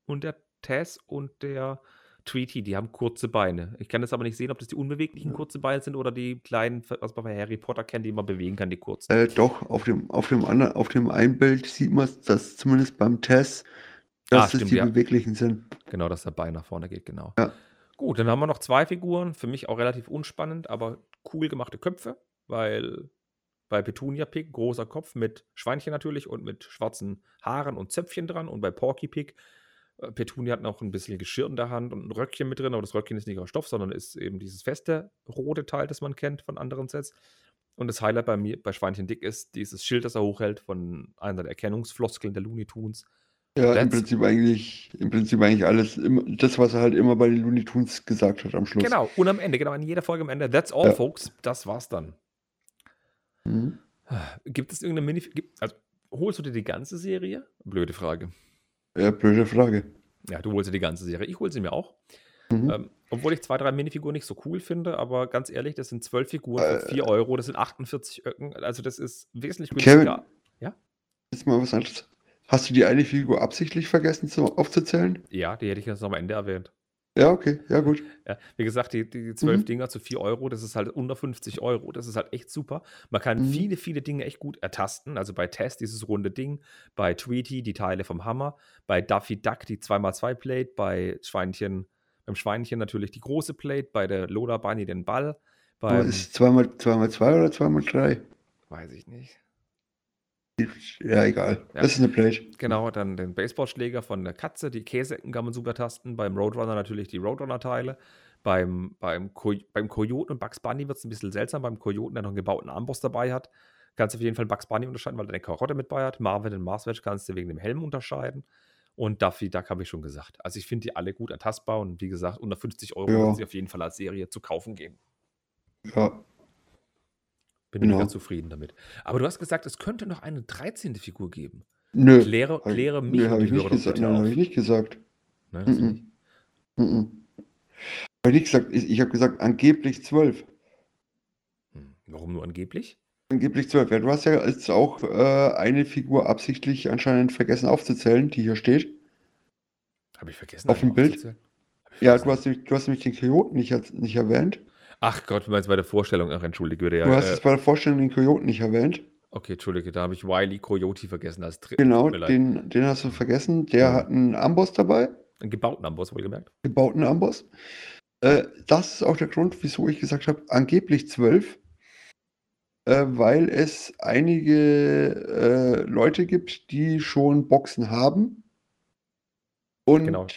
Speaker 2: und der Tess und der Tweety, die haben kurze Beine. Ich kann das aber nicht sehen, ob das die unbeweglichen kurze Beine sind oder die kleinen, was man bei Harry Potter kennt, die man bewegen kann, die kurzen.
Speaker 3: Äh, doch, auf dem, auf dem anderen, auf dem einen Bild sieht man das zumindest beim Test,
Speaker 2: Ah,
Speaker 3: dass es
Speaker 2: stimmt,
Speaker 3: die
Speaker 2: ja.
Speaker 3: beweglichen sind.
Speaker 2: Genau, dass der Bein nach vorne geht, genau.
Speaker 3: Ja.
Speaker 2: Gut, dann haben wir noch zwei Figuren, für mich auch relativ unspannend, aber cool gemachte Köpfe, weil bei Petunia Pig großer Kopf mit Schweinchen natürlich und mit schwarzen Haaren und Zöpfchen dran und bei Porky Pig Petunia hat noch ein bisschen Geschirr in der Hand und ein Röckchen mit drin, aber das Röckchen ist nicht aus Stoff, sondern ist eben dieses feste rote Teil, das man kennt von anderen Sets. Und das Highlight bei mir, bei Schweinchen Dick, ist dieses Schild, das er hochhält von einer der Erkennungsfloskeln der Looney Tunes.
Speaker 3: Ja, im Prinzip eigentlich, im Prinzip eigentlich alles, das, was er halt immer bei den Looney Tunes gesagt hat am Schluss.
Speaker 2: Genau, und am Ende, genau, in jeder Folge am Ende. That's all,
Speaker 3: Ja.
Speaker 2: folks. Das war's dann.
Speaker 3: Mhm.
Speaker 2: Gibt es irgendeine Mini. Gibt, also, holst du dir die ganze Serie? Blöde Frage.
Speaker 3: Ja, blöde Frage.
Speaker 2: Ja, du holst dir die ganze Serie. Ich hole sie mir auch.
Speaker 3: Mhm.
Speaker 2: Ähm, obwohl ich zwei, drei Minifiguren nicht so cool finde, aber ganz ehrlich, das sind zwölf Figuren für
Speaker 3: Äh.
Speaker 2: 4 Euro, das sind 48 Öcken. Also, das ist wesentlich
Speaker 3: Kevin.
Speaker 2: günstiger.
Speaker 3: Jetzt mal was anderes. Hast du die eine Figur absichtlich vergessen zu, aufzuzählen?
Speaker 2: Ja, die hätte ich jetzt noch am Ende erwähnt.
Speaker 3: Ja, okay, ja gut.
Speaker 2: Ja, wie gesagt, die, die zwölf
Speaker 3: Mhm.
Speaker 2: Dinger zu 4 Euro, das ist halt unter 50 Euro. Das ist halt echt super. Man kann
Speaker 3: Mhm.
Speaker 2: viele, viele Dinge echt gut ertasten. Also bei Test dieses runde Ding, bei Tweety die Teile vom Hammer, bei Duffy Duck die 2x2 Plate, bei Schweinchen, beim Schweinchen natürlich die große Plate, bei der Lola Bunny den Ball, beim,
Speaker 3: ist es zweimal, zweimal zwei oder zweimal drei?
Speaker 2: weiß ich nicht.
Speaker 3: Ja, egal.
Speaker 2: Ja.
Speaker 3: Das ist eine Plate.
Speaker 2: Genau, dann den Baseballschläger von der Katze, die Käseecken kann man super tasten. Beim Roadrunner natürlich die Roadrunner-Teile. Beim, beim, beim Kojoten und Bugs Bunny wird es ein bisschen seltsam. Beim Kojoten, der noch einen gebauten Armboss dabei hat, kannst du auf jeden Fall Bugs Bunny unterscheiden, weil er eine Karotte mit bei hat. Marvin den Marswatch kannst du wegen dem Helm unterscheiden. Und Duffy Duck habe ich schon gesagt. Also ich finde die alle gut ertastbar und wie gesagt, unter 50 Euro
Speaker 3: Ja.
Speaker 2: sie auf jeden Fall als Serie zu kaufen geben.
Speaker 3: Ja,
Speaker 2: Bin ich
Speaker 3: Genau.
Speaker 2: ganz zufrieden damit. Aber du hast gesagt, es könnte noch eine 13. Figur geben.
Speaker 3: nö.
Speaker 2: Kläre, kläre mich
Speaker 3: Nee, habe ich nicht gesagt. Nein, habe ich nicht gesagt.
Speaker 2: Ne, das finde ich-
Speaker 3: ich nicht gesagt. Ich, ich habe gesagt, angeblich zwölf.
Speaker 2: Hm, Warum nur angeblich?
Speaker 3: Angeblich zwölf. Ja, du hast ja jetzt auch äh, eine Figur absichtlich anscheinend vergessen aufzuzählen, die hier steht.
Speaker 2: Habe ich vergessen.
Speaker 3: Auf dem Bild?
Speaker 2: ich
Speaker 3: Ja, du hast, du hast nämlich den Kojoten nicht, nicht erwähnt.
Speaker 2: Ach Gott, du meinst bei der Vorstellung. Ach, entschuldige bitte. Ja,
Speaker 3: Du hast
Speaker 2: äh,
Speaker 3: es bei der Vorstellung den Kojoten nicht erwähnt.
Speaker 2: okay, entschuldige, da habe ich Wiley Coyote vergessen als dritten.
Speaker 3: Genau, den, den hast du vergessen. Der
Speaker 2: Ja.
Speaker 3: hat einen Amboss dabei,
Speaker 2: Einen gebauten Amboss, wohlgemerkt.
Speaker 3: gebauten Amboss. Äh, das ist auch der Grund, wieso ich gesagt habe, angeblich zwölf. Äh, weil es einige äh, Leute gibt, die schon Boxen haben. Und
Speaker 2: Genau.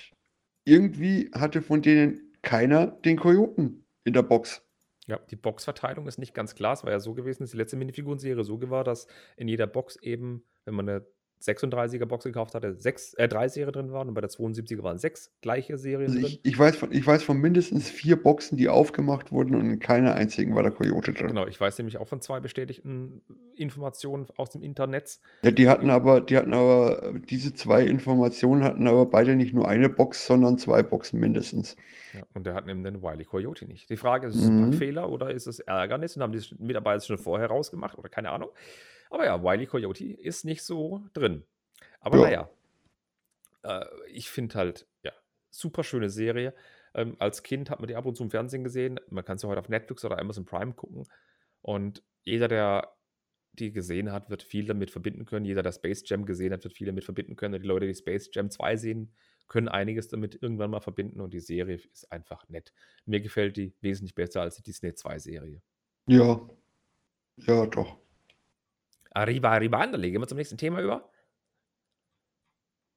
Speaker 3: irgendwie hatte von denen keiner den Kojoten in der Box.
Speaker 2: Ja, die Boxverteilung ist nicht ganz klar. Es war ja so gewesen, dass die letzte Minifigurenserie so war, dass in jeder Box eben, wenn man eine 36er Box gekauft hatte, sechs, äh, drei Serien drin waren und bei der 72er waren sechs gleiche Serien
Speaker 3: Also
Speaker 2: drin.
Speaker 3: ich, ich, weiß von, ich weiß von mindestens vier Boxen, die aufgemacht wurden und in keiner einzigen war der Kojote drin.
Speaker 2: Genau, ich weiß nämlich auch von zwei bestätigten Informationen aus dem Internet.
Speaker 3: Ja, die hatten aber, die hatten aber, diese zwei Informationen hatten aber beide nicht nur eine Box, sondern zwei Boxen mindestens.
Speaker 2: Ja, und der hat eben den Wiley Coyote nicht. Die Frage ist, ist es
Speaker 3: Mhm.
Speaker 2: ein Bugfehler oder ist es Ärgernis und haben die Mitarbeiter schon vorher rausgemacht oder keine Ahnung. Aber ja, Wiley Coyote ist nicht so drin. Aber
Speaker 3: Ja.
Speaker 2: naja, äh, ich finde halt, ja, super schöne Serie. Ähm, als Kind hat man die ab und zu im Fernsehen gesehen. Man kann sie heute auf Netflix oder Amazon Prime gucken. Und jeder, der die gesehen hat, wird viel damit verbinden können. Jeder, der Space Jam gesehen hat, wird viel damit verbinden können. Und die Leute, die Space Jam 2 sehen, können einiges damit irgendwann mal verbinden. Und die Serie ist einfach nett. Mir gefällt die wesentlich besser als die Disney 2-Serie.
Speaker 3: Ja. Ja, doch.
Speaker 2: Arriba, arriba, Anderle. Gehen wir zum nächsten Thema über.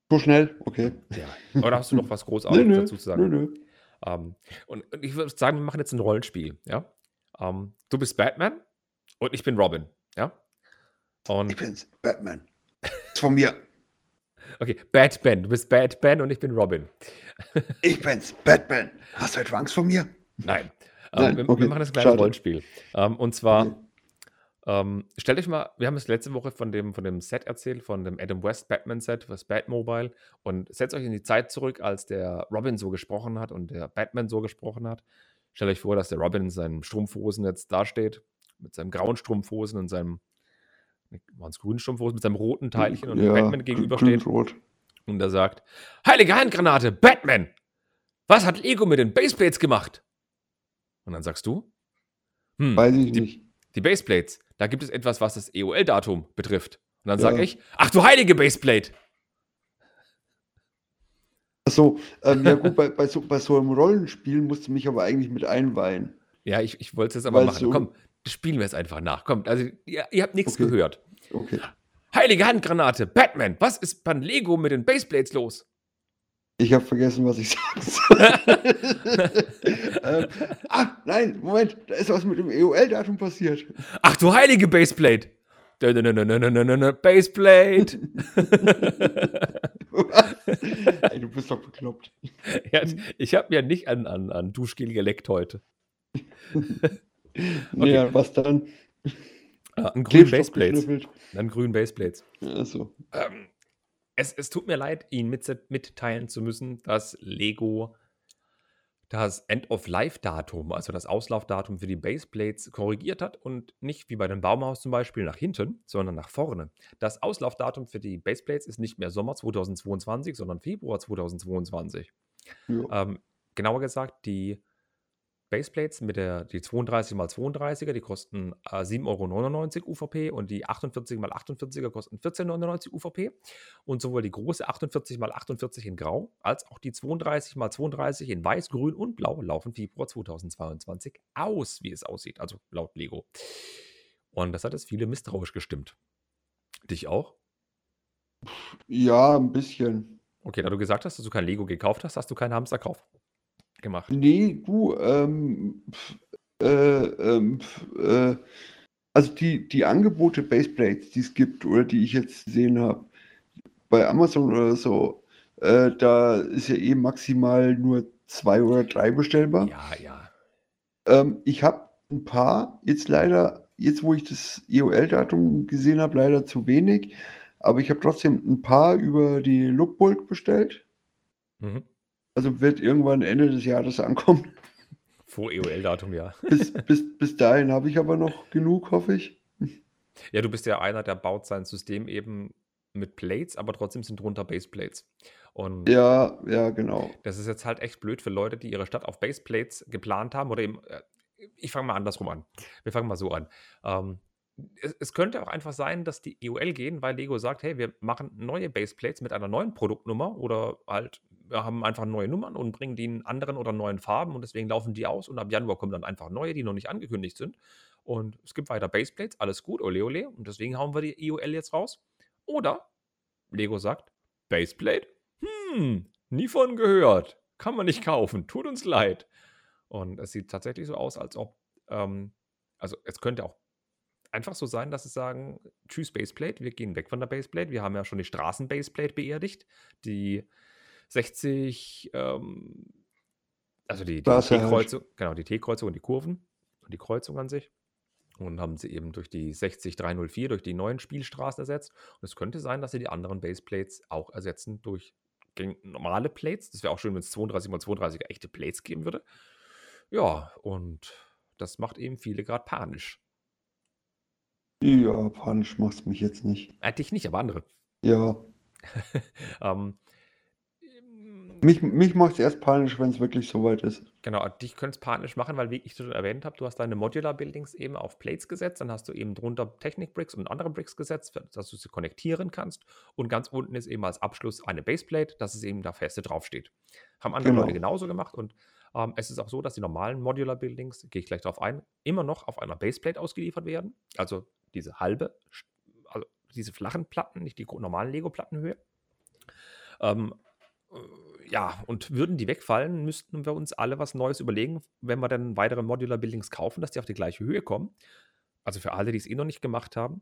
Speaker 3: So schnell? Okay.
Speaker 2: Ja. Oder hast du noch was Großartiges dazu zu sagen?
Speaker 3: nö, nö.
Speaker 2: Ähm, und, ich würde sagen, wir machen jetzt ein Rollenspiel. Ja? Ähm, du bist Batman und ich bin Robin. Ja?
Speaker 3: Ich
Speaker 2: Und
Speaker 3: bin's, Batman. Ist von mir.
Speaker 2: okay, Batman. Du bist Batman und ich bin Robin.
Speaker 3: Ich bin's, Batman. Hast du etwa Angst vor mir?
Speaker 2: Nein. Ähm,
Speaker 3: Nein,
Speaker 2: wir,
Speaker 3: okay,
Speaker 2: wir machen das kleine
Speaker 3: schade.
Speaker 2: Rollenspiel. Und zwar,
Speaker 3: Okay.
Speaker 2: Ähm, stellt euch mal, wir haben es letzte Woche von dem, von dem Set erzählt, von dem Adam West Batman Set, das Batmobile. Und setzt euch in die Zeit zurück, als der Robin so gesprochen hat und der Batman so gesprochen hat. Stellt euch vor, dass der Robin in seinen Strumpfhosen jetzt dasteht, mit seinem grauen Strumpfhosen und seinem, waren es grünen Strumpfhosen, mit seinem roten Teilchen und
Speaker 3: Ja,
Speaker 2: Batman
Speaker 3: grün-
Speaker 2: gegenübersteht.
Speaker 3: grün-rot.
Speaker 2: Und er sagt: Heilige Handgranate, Batman! Was hat Lego mit den Baseplates gemacht? Und dann sagst du: Hm,
Speaker 3: Weiß ich
Speaker 2: die,
Speaker 3: nicht.
Speaker 2: Die Baseplates, da gibt es etwas, was das EOL-Datum betrifft. Und dann sage
Speaker 3: Ja.
Speaker 2: ich: Ach du heilige Baseplate!
Speaker 3: Achso, ähm, ja gut, bei, bei, so, bei so einem Rollenspiel musst du mich aber eigentlich mit einweihen.
Speaker 2: Ja, ich, ich wollte es jetzt aber
Speaker 3: Weil
Speaker 2: machen.
Speaker 3: so-
Speaker 2: Komm, spielen wir jetzt einfach nach. Kommt, also ihr, ihr habt nichts
Speaker 3: Okay.
Speaker 2: gehört.
Speaker 3: Okay.
Speaker 2: Heilige Handgranate, Batman, was ist beim Lego mit den Baseplates los?
Speaker 3: Ich habe vergessen, was ich sagen soll. ähm, ah, nein, Moment, da ist was mit dem EOL-Datum passiert.
Speaker 2: Ach du heilige Baseplate! Baseplate!
Speaker 3: Ey, du bist doch bekloppt.
Speaker 2: Ja, ich habe ja nicht an, an, an Duschgel geleckt heute.
Speaker 3: Nee, ja, was dann?
Speaker 2: Äh, an grünen Baseplates. An grünen Baseplates.
Speaker 3: Achso.
Speaker 2: Ähm, es, es tut mir leid, Ihnen mit, mitteilen zu müssen, dass Lego das End-of-Life-Datum, also das Auslaufdatum für die Baseplates, korrigiert hat und nicht wie bei dem Baumhaus zum Beispiel nach hinten, sondern nach vorne. Das Auslaufdatum für die Baseplates ist nicht mehr Sommer 2022, sondern Februar 2022.
Speaker 3: Ja.
Speaker 2: Ähm, genauer gesagt, die Baseplates mit der die 32x32er, die kosten äh, 7,99 Euro UVP und die 48x48er kosten 14,99 UVP. Und sowohl die große 48x48 in Grau als auch die 32x32 in Weiß, Grün und Blau laufen Februar 2022 aus, wie es aussieht, also laut Lego. Und das hat es viele misstrauisch gestimmt. Dich auch?
Speaker 3: ja, ein bisschen.
Speaker 2: Okay, da du gesagt hast, dass du kein Lego gekauft hast, hast du keinen Hamsterkauf gemacht.
Speaker 3: Nee, du, ähm, pf, äh, ähm, pf, äh, also die, die Angebote Baseplates, die es gibt oder die ich jetzt gesehen habe, bei Amazon oder so, äh, da ist ja eh maximal nur zwei oder drei bestellbar.
Speaker 2: Ja, ja.
Speaker 3: Ähm, ich habe ein paar, jetzt leider, jetzt wo ich das EOL-Datum gesehen habe, leider zu wenig, aber ich habe trotzdem ein paar über die Lookbolt bestellt.
Speaker 2: Mhm.
Speaker 3: Also wird irgendwann Ende des Jahres ankommen.
Speaker 2: Vor EOL-Datum, ja.
Speaker 3: Bis, bis, bis dahin habe ich aber noch genug, hoffe ich.
Speaker 2: Ja, du bist ja einer, der baut sein System eben mit Plates, aber trotzdem sind drunter Baseplates. Und
Speaker 3: Ja, ja, genau.
Speaker 2: das ist jetzt halt echt blöd für Leute, die ihre Stadt auf Baseplates geplant haben oder eben, äh, ich fange mal andersrum an. Wir fangen mal so an. Ähm, es, es könnte auch einfach sein, dass die EOL gehen, weil Lego sagt, hey, wir machen neue Baseplates mit einer neuen Produktnummer oder halt, haben einfach neue Nummern und bringen die in anderen oder neuen Farben und deswegen laufen die aus und ab Januar kommen dann einfach neue, die noch nicht angekündigt sind. Und es gibt weiter Baseplates, alles gut, ole ole. Und deswegen hauen wir die EOL jetzt raus. Oder Lego sagt, Baseplate? Hm, nie von gehört. Kann man nicht kaufen. Tut uns leid. Und es sieht tatsächlich so aus, als ob, ähm, also es könnte auch einfach so sein, dass sie sagen, tschüss Baseplate, wir gehen weg von der Baseplate. Wir haben ja schon die Straßen-Baseplate beerdigt. Die 60, ähm, also die, die. T-Kreuzung, genau, die T-Kreuzung und die Kurven und die Kreuzung an sich. Und haben sie eben durch die 60304, durch die neuen Spielstraßen ersetzt. Und es könnte sein, dass sie die anderen Baseplates auch ersetzen durch normale Plates. Das wäre auch schön, wenn es 32x32 echte Plates geben würde. Ja, und das macht eben viele gerade panisch.
Speaker 3: Ja, panisch macht's mich jetzt nicht.
Speaker 2: Äh, dich nicht, aber andere.
Speaker 3: Ja,
Speaker 2: ähm,
Speaker 3: mich, mich macht's erst panisch, wenn es wirklich soweit ist.
Speaker 2: Genau, dich könnte es panisch machen, weil, wie ich schon erwähnt habe, du hast deine Modular-Buildings eben auf Plates gesetzt, dann hast du eben drunter Technik-Bricks und andere Bricks gesetzt, dass du sie konnektieren kannst. Und ganz unten ist eben als Abschluss eine Baseplate, dass es eben da feste draufsteht. Haben andere
Speaker 3: Genau.
Speaker 2: Leute genauso gemacht und ähm, es ist auch so, dass die normalen Modular-Buildings, gehe ich gleich darauf ein, immer noch auf einer Baseplate ausgeliefert werden. Also diese halbe, also diese flachen Platten, nicht die normalen Lego-Plattenhöhe. Ähm, äh, ja, und würden die wegfallen, müssten wir uns alle was Neues überlegen, wenn wir dann weitere Modular Buildings kaufen, dass die auf die gleiche Höhe kommen. Also für alle, die es eh noch nicht gemacht haben.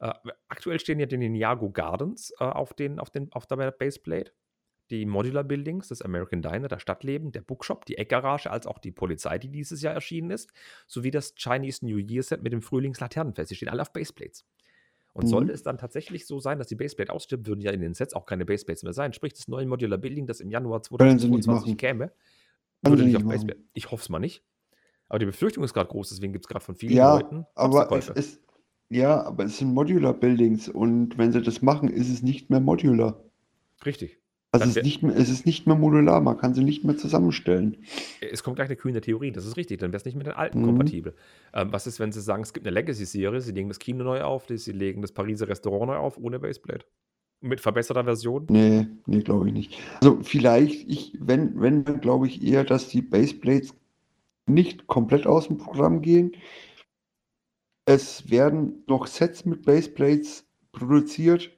Speaker 2: Äh, aktuell stehen ja die Ninjago Gardens äh, auf, den, auf, den, auf der Baseplate. die Modular Buildings, das American Diner, das Stadtleben, der Bookshop, die Eckgarage, als auch die Polizei, die dieses Jahr erschienen ist, sowie das Chinese New Year Set mit dem Frühlingslaternenfest. Die stehen alle auf Baseplates. Und
Speaker 3: Mhm.
Speaker 2: sollte es dann tatsächlich so sein, dass die Baseplate ausstirbt, würden ja in den Sets auch keine Baseplates mehr sein. Sprich, das neue Modular Building, das im Januar
Speaker 3: Können sie nicht
Speaker 2: 2022
Speaker 3: machen.
Speaker 2: käme,
Speaker 3: Können
Speaker 2: würde nicht auf. Baseplate. Ich hoffe es mal nicht. Aber die Befürchtung ist gerade groß, deswegen gibt es gerade von vielen
Speaker 3: Ja,
Speaker 2: Leuten
Speaker 3: aber es, es, ja, aber es sind Modular Buildings und wenn sie das machen, ist es nicht mehr modular.
Speaker 2: Richtig.
Speaker 3: Also es ist nicht mehr, es ist nicht mehr modular, man kann sie nicht mehr zusammenstellen.
Speaker 2: Es kommt gleich eine kühne Theorie, das ist richtig, dann wäre es nicht mit den alten
Speaker 3: Mhm.
Speaker 2: kompatibel. Ähm, was ist, wenn sie sagen, es gibt eine Legacy-Serie, sie legen das Kino neu auf, sie legen das Pariser Restaurant neu auf, ohne Baseplate? Mit verbesserter Version?
Speaker 3: Nee, nee, glaube ich nicht. Also vielleicht, ich, wenn, wenn, dann glaube ich eher, dass die Baseplates nicht komplett aus dem Programm gehen. Es werden noch Sets mit Baseplates produziert,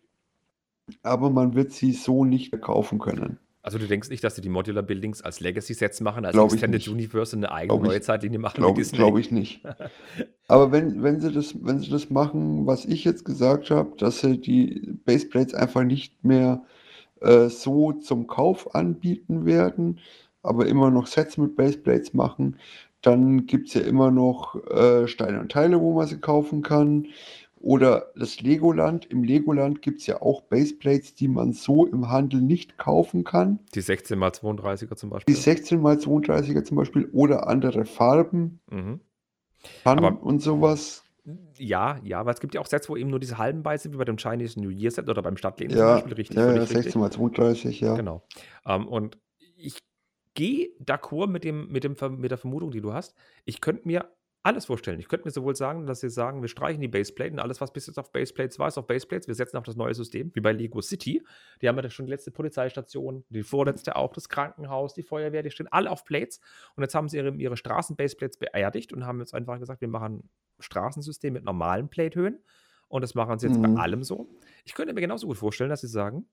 Speaker 3: aber man wird sie so nicht mehr kaufen können.
Speaker 2: Also du denkst nicht, dass sie die Modular Buildings als Legacy-Sets machen, als
Speaker 3: Glaub ich
Speaker 2: Extended. Universe eine eigene
Speaker 3: Glaub ich-
Speaker 2: neue Zeitlinie machen
Speaker 3: Glaube glaub ich nicht. Aber wenn, wenn sie das, wenn sie das machen, was ich jetzt gesagt habe, dass sie die Baseplates einfach nicht mehr äh, so zum Kauf anbieten werden, aber immer noch Sets mit Baseplates machen, dann gibt es ja immer noch äh, Steine und Teile, wo man sie kaufen kann. Oder das Legoland. Im Legoland gibt es ja auch Baseplates, die man so im Handel nicht kaufen kann.
Speaker 2: Die 16x32er zum
Speaker 3: Die
Speaker 2: Beispiel.
Speaker 3: 16x32er zum Beispiel oder andere Farben,
Speaker 2: Mhm.
Speaker 3: Pannen und sowas.
Speaker 2: Ja, ja, weil es gibt ja auch Sets, wo eben nur diese halben bei sind, wie bei dem Chinese New Year Set oder beim Stadtleben zum
Speaker 3: Ja,
Speaker 2: Beispiel. Richtig,
Speaker 3: ja, ja,
Speaker 2: völlig richtig.
Speaker 3: 16 mal 32, ja.
Speaker 2: Genau. Ähm, und ich gehe d'accord mit, dem, mit, dem, mit der Vermutung, die du hast. Ich könnte mir alles vorstellen. Ich könnte mir sowohl sagen, dass sie sagen, wir streichen die Baseplate und alles, was bis jetzt auf Baseplates war, ist auf Baseplates. Wir setzen auf das neue System, wie bei Lego City. Die haben ja schon die letzte Polizeistation, die vorletzte auch, das Krankenhaus, die Feuerwehr, die stehen alle auf Plates. Und jetzt haben sie ihre, ihre Straßen-Baseplates beerdigt und haben jetzt einfach gesagt, wir machen ein Straßensystem mit normalen Platehöhen. Und das machen sie jetzt
Speaker 3: Mhm.
Speaker 2: bei allem so. Ich könnte mir genauso gut vorstellen, dass sie sagen,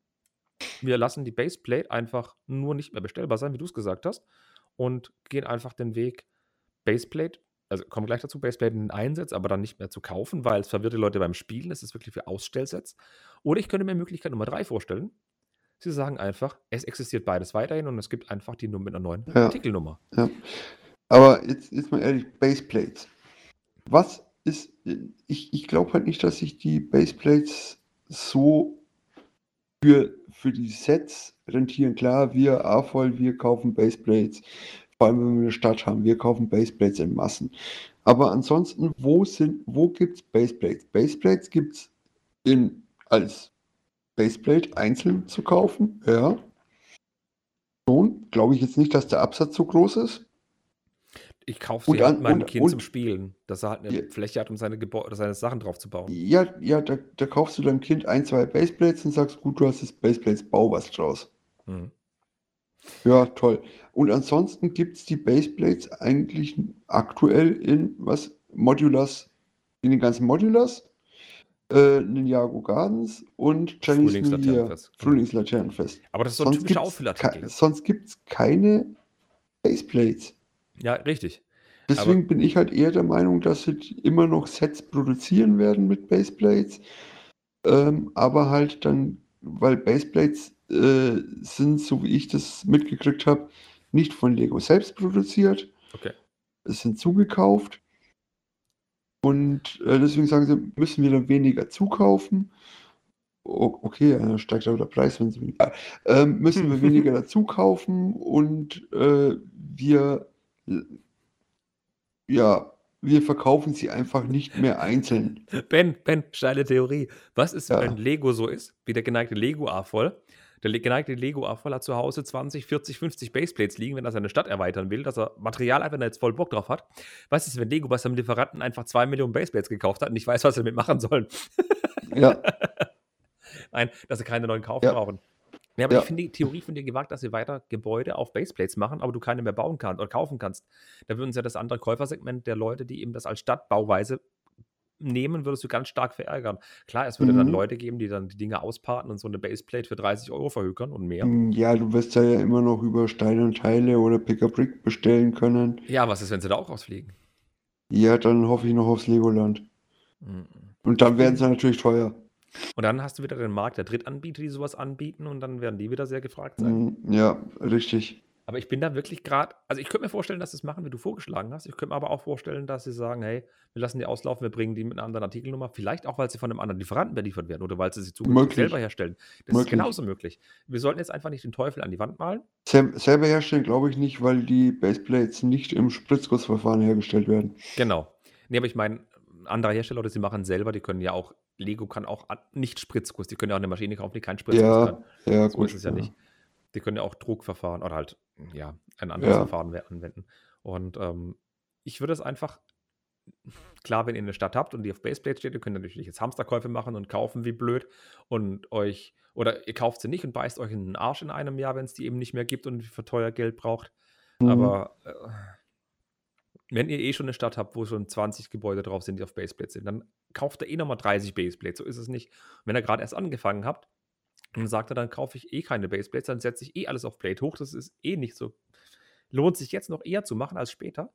Speaker 2: wir lassen die Baseplate einfach nur nicht mehr bestellbar sein, wie du es gesagt hast, und gehen einfach den Weg Baseplate, also kommen gleich dazu, Baseplate in den Einsatz, aber dann nicht mehr zu kaufen, weil es verwirrt die Leute beim Spielen, es ist wirklich für Ausstellsets. Oder ich könnte mir Möglichkeit Nummer drei vorstellen. Sie sagen einfach, es existiert beides weiterhin und es gibt einfach die Nummer mit einer neuen
Speaker 3: Ja.
Speaker 2: Artikelnummer.
Speaker 3: Aber jetzt, jetzt mal ehrlich, Baseplates. Was ist, ich, ich glaube halt nicht, dass sich die Baseplates so für, für die Sets rentieren. Klar, wir AFOL, wir kaufen Baseplates. Vor allem, wenn wir eine Stadt haben, wir kaufen Baseplates in Massen. Aber ansonsten, wo sind, wo gibt es Baseplates? Baseplates gibt es in, als Baseplate einzeln zu kaufen, ja. Schon, glaube ich jetzt nicht, dass der Absatz so groß ist.
Speaker 2: Ich kaufe sie halt meinem
Speaker 3: und-
Speaker 2: Kind
Speaker 3: und-
Speaker 2: zum Spielen, dass er halt eine
Speaker 3: Ja.
Speaker 2: Fläche hat, um seine, Gebäu oder seine Sachen drauf zu bauen.
Speaker 3: Ja, ja, da, da kaufst du deinem Kind ein, zwei Baseplates und sagst, gut, du hast das Baseplates, bau was draus.
Speaker 2: Mhm.
Speaker 3: Ja, toll. Und ansonsten gibt es die Baseplates eigentlich aktuell in was? Modulars, in den ganzen Modulars, äh, Ninjago Gardens und Chinese New Year,
Speaker 2: Frühlingslaternenfest.
Speaker 3: Frühlingslaternenfest.
Speaker 2: Aber das ist so ein
Speaker 3: Sonst
Speaker 2: typischer
Speaker 3: gibt's
Speaker 2: Auffüllartikel.
Speaker 3: kei- sonst gibt es keine Baseplates.
Speaker 2: Ja, richtig.
Speaker 3: Deswegen bin ich halt eher der Meinung, dass sie immer noch Sets produzieren werden mit Baseplates. Ähm, aber halt dann, weil Baseplates äh, sind, so wie ich das mitgekriegt habe, nicht von Lego selbst produziert.
Speaker 2: Okay.
Speaker 3: Es sind zugekauft. Und äh, deswegen sagen sie, müssen wir dann weniger zukaufen. O okay, dann steigt aber der Preis, wenn sie weniger. Ähm, müssen wir weniger dazu kaufen und äh, wir ja, wir verkaufen sie einfach nicht mehr einzeln.
Speaker 2: Ben, Ben, steile Theorie. Was ist,
Speaker 3: Ja.
Speaker 2: wenn Lego so ist, wie der geneigte Lego-A-Voll? Der geneigte Lego-A-Voll hat zu Hause 20, 40, 50 Baseplates liegen, wenn er seine Stadt erweitern will, dass er Material er jetzt voll Bock drauf hat. Was ist, wenn Lego bei seinem Lieferanten einfach 2 Millionen Baseplates gekauft hat und nicht weiß, was sie damit machen sollen?
Speaker 3: Ja,
Speaker 2: Nein, dass sie keine neuen kaufen
Speaker 3: Ja.
Speaker 2: brauchen. Ja, aber
Speaker 3: Ja.
Speaker 2: ich finde die Theorie von dir gewagt, dass sie weiter Gebäude auf Baseplates machen, aber du keine mehr bauen kannst oder kaufen kannst. Da würden sie ja das andere Käufersegment der Leute, die eben das als Stadtbauweise nehmen, würdest du ganz stark verärgern. Klar, es würde dann
Speaker 3: Mhm.
Speaker 2: Leute geben, die dann die Dinge ausparten und so eine Baseplate für 30 Euro verhökern und mehr.
Speaker 3: Mm, ja, du wirst ja immer noch über Steine und Teile oder Pick-a-Brick bestellen können.
Speaker 2: Ja, was ist, wenn sie da auch rausfliegen?
Speaker 3: Ja, dann hoffe ich noch aufs Legoland.
Speaker 2: Mhm.
Speaker 3: Und dann werden sie natürlich teuer.
Speaker 2: Und dann hast du wieder den Markt der Drittanbieter, die sowas anbieten und dann werden die wieder sehr gefragt sein.
Speaker 3: Mhm, Ja, richtig.
Speaker 2: Aber ich bin da wirklich gerade, also ich könnte mir vorstellen, dass sie es machen, wie du vorgeschlagen hast. Ich könnte mir aber auch vorstellen, dass sie sagen, hey, wir lassen die auslaufen, wir bringen die mit einer anderen Artikelnummer. Vielleicht auch, weil sie von einem anderen Lieferanten beliefert werden oder weil sie sie zukünftig selber herstellen. Das ist
Speaker 3: Möglich.
Speaker 2: genauso möglich. Wir sollten jetzt einfach nicht den Teufel an die Wand malen.
Speaker 3: Sel selber herstellen glaube ich nicht, weil die Baseplates nicht im Spritzgussverfahren hergestellt werden.
Speaker 2: Genau. Nee, aber ich meine, andere Hersteller oder sie machen selber, die können ja auch, Lego kann auch nicht Spritzguss, die können ja auch eine Maschine kaufen, die keinen Spritzguss
Speaker 3: Ja,
Speaker 2: kann.
Speaker 3: ja,
Speaker 2: So
Speaker 3: gut.
Speaker 2: ist es ja
Speaker 3: ja.
Speaker 2: nicht. Die können ja auch Druckverfahren oder halt, ja, ein anderes
Speaker 3: Ja.
Speaker 2: Verfahren we- anwenden. Und ähm, ich würde es einfach, klar, wenn ihr eine Stadt habt und die auf Baseplate steht, ihr könnt natürlich jetzt Hamsterkäufe machen und kaufen wie blöd und euch, oder ihr kauft sie nicht und beißt euch in den Arsch in einem Jahr, wenn es die eben nicht mehr gibt und für teuer Geld braucht.
Speaker 3: Mhm.
Speaker 2: Aber äh, wenn ihr eh schon eine Stadt habt, wo schon 20 Gebäude drauf sind, die auf Baseplate sind, dann kauft ihr eh nochmal 30 Baseplates. So ist es nicht. Wenn ihr gerade erst angefangen habt und sagt er, dann kaufe ich eh keine Baseplates, dann setze ich eh alles auf Plate hoch. Das ist eh nicht so. Lohnt sich jetzt noch eher zu machen als später.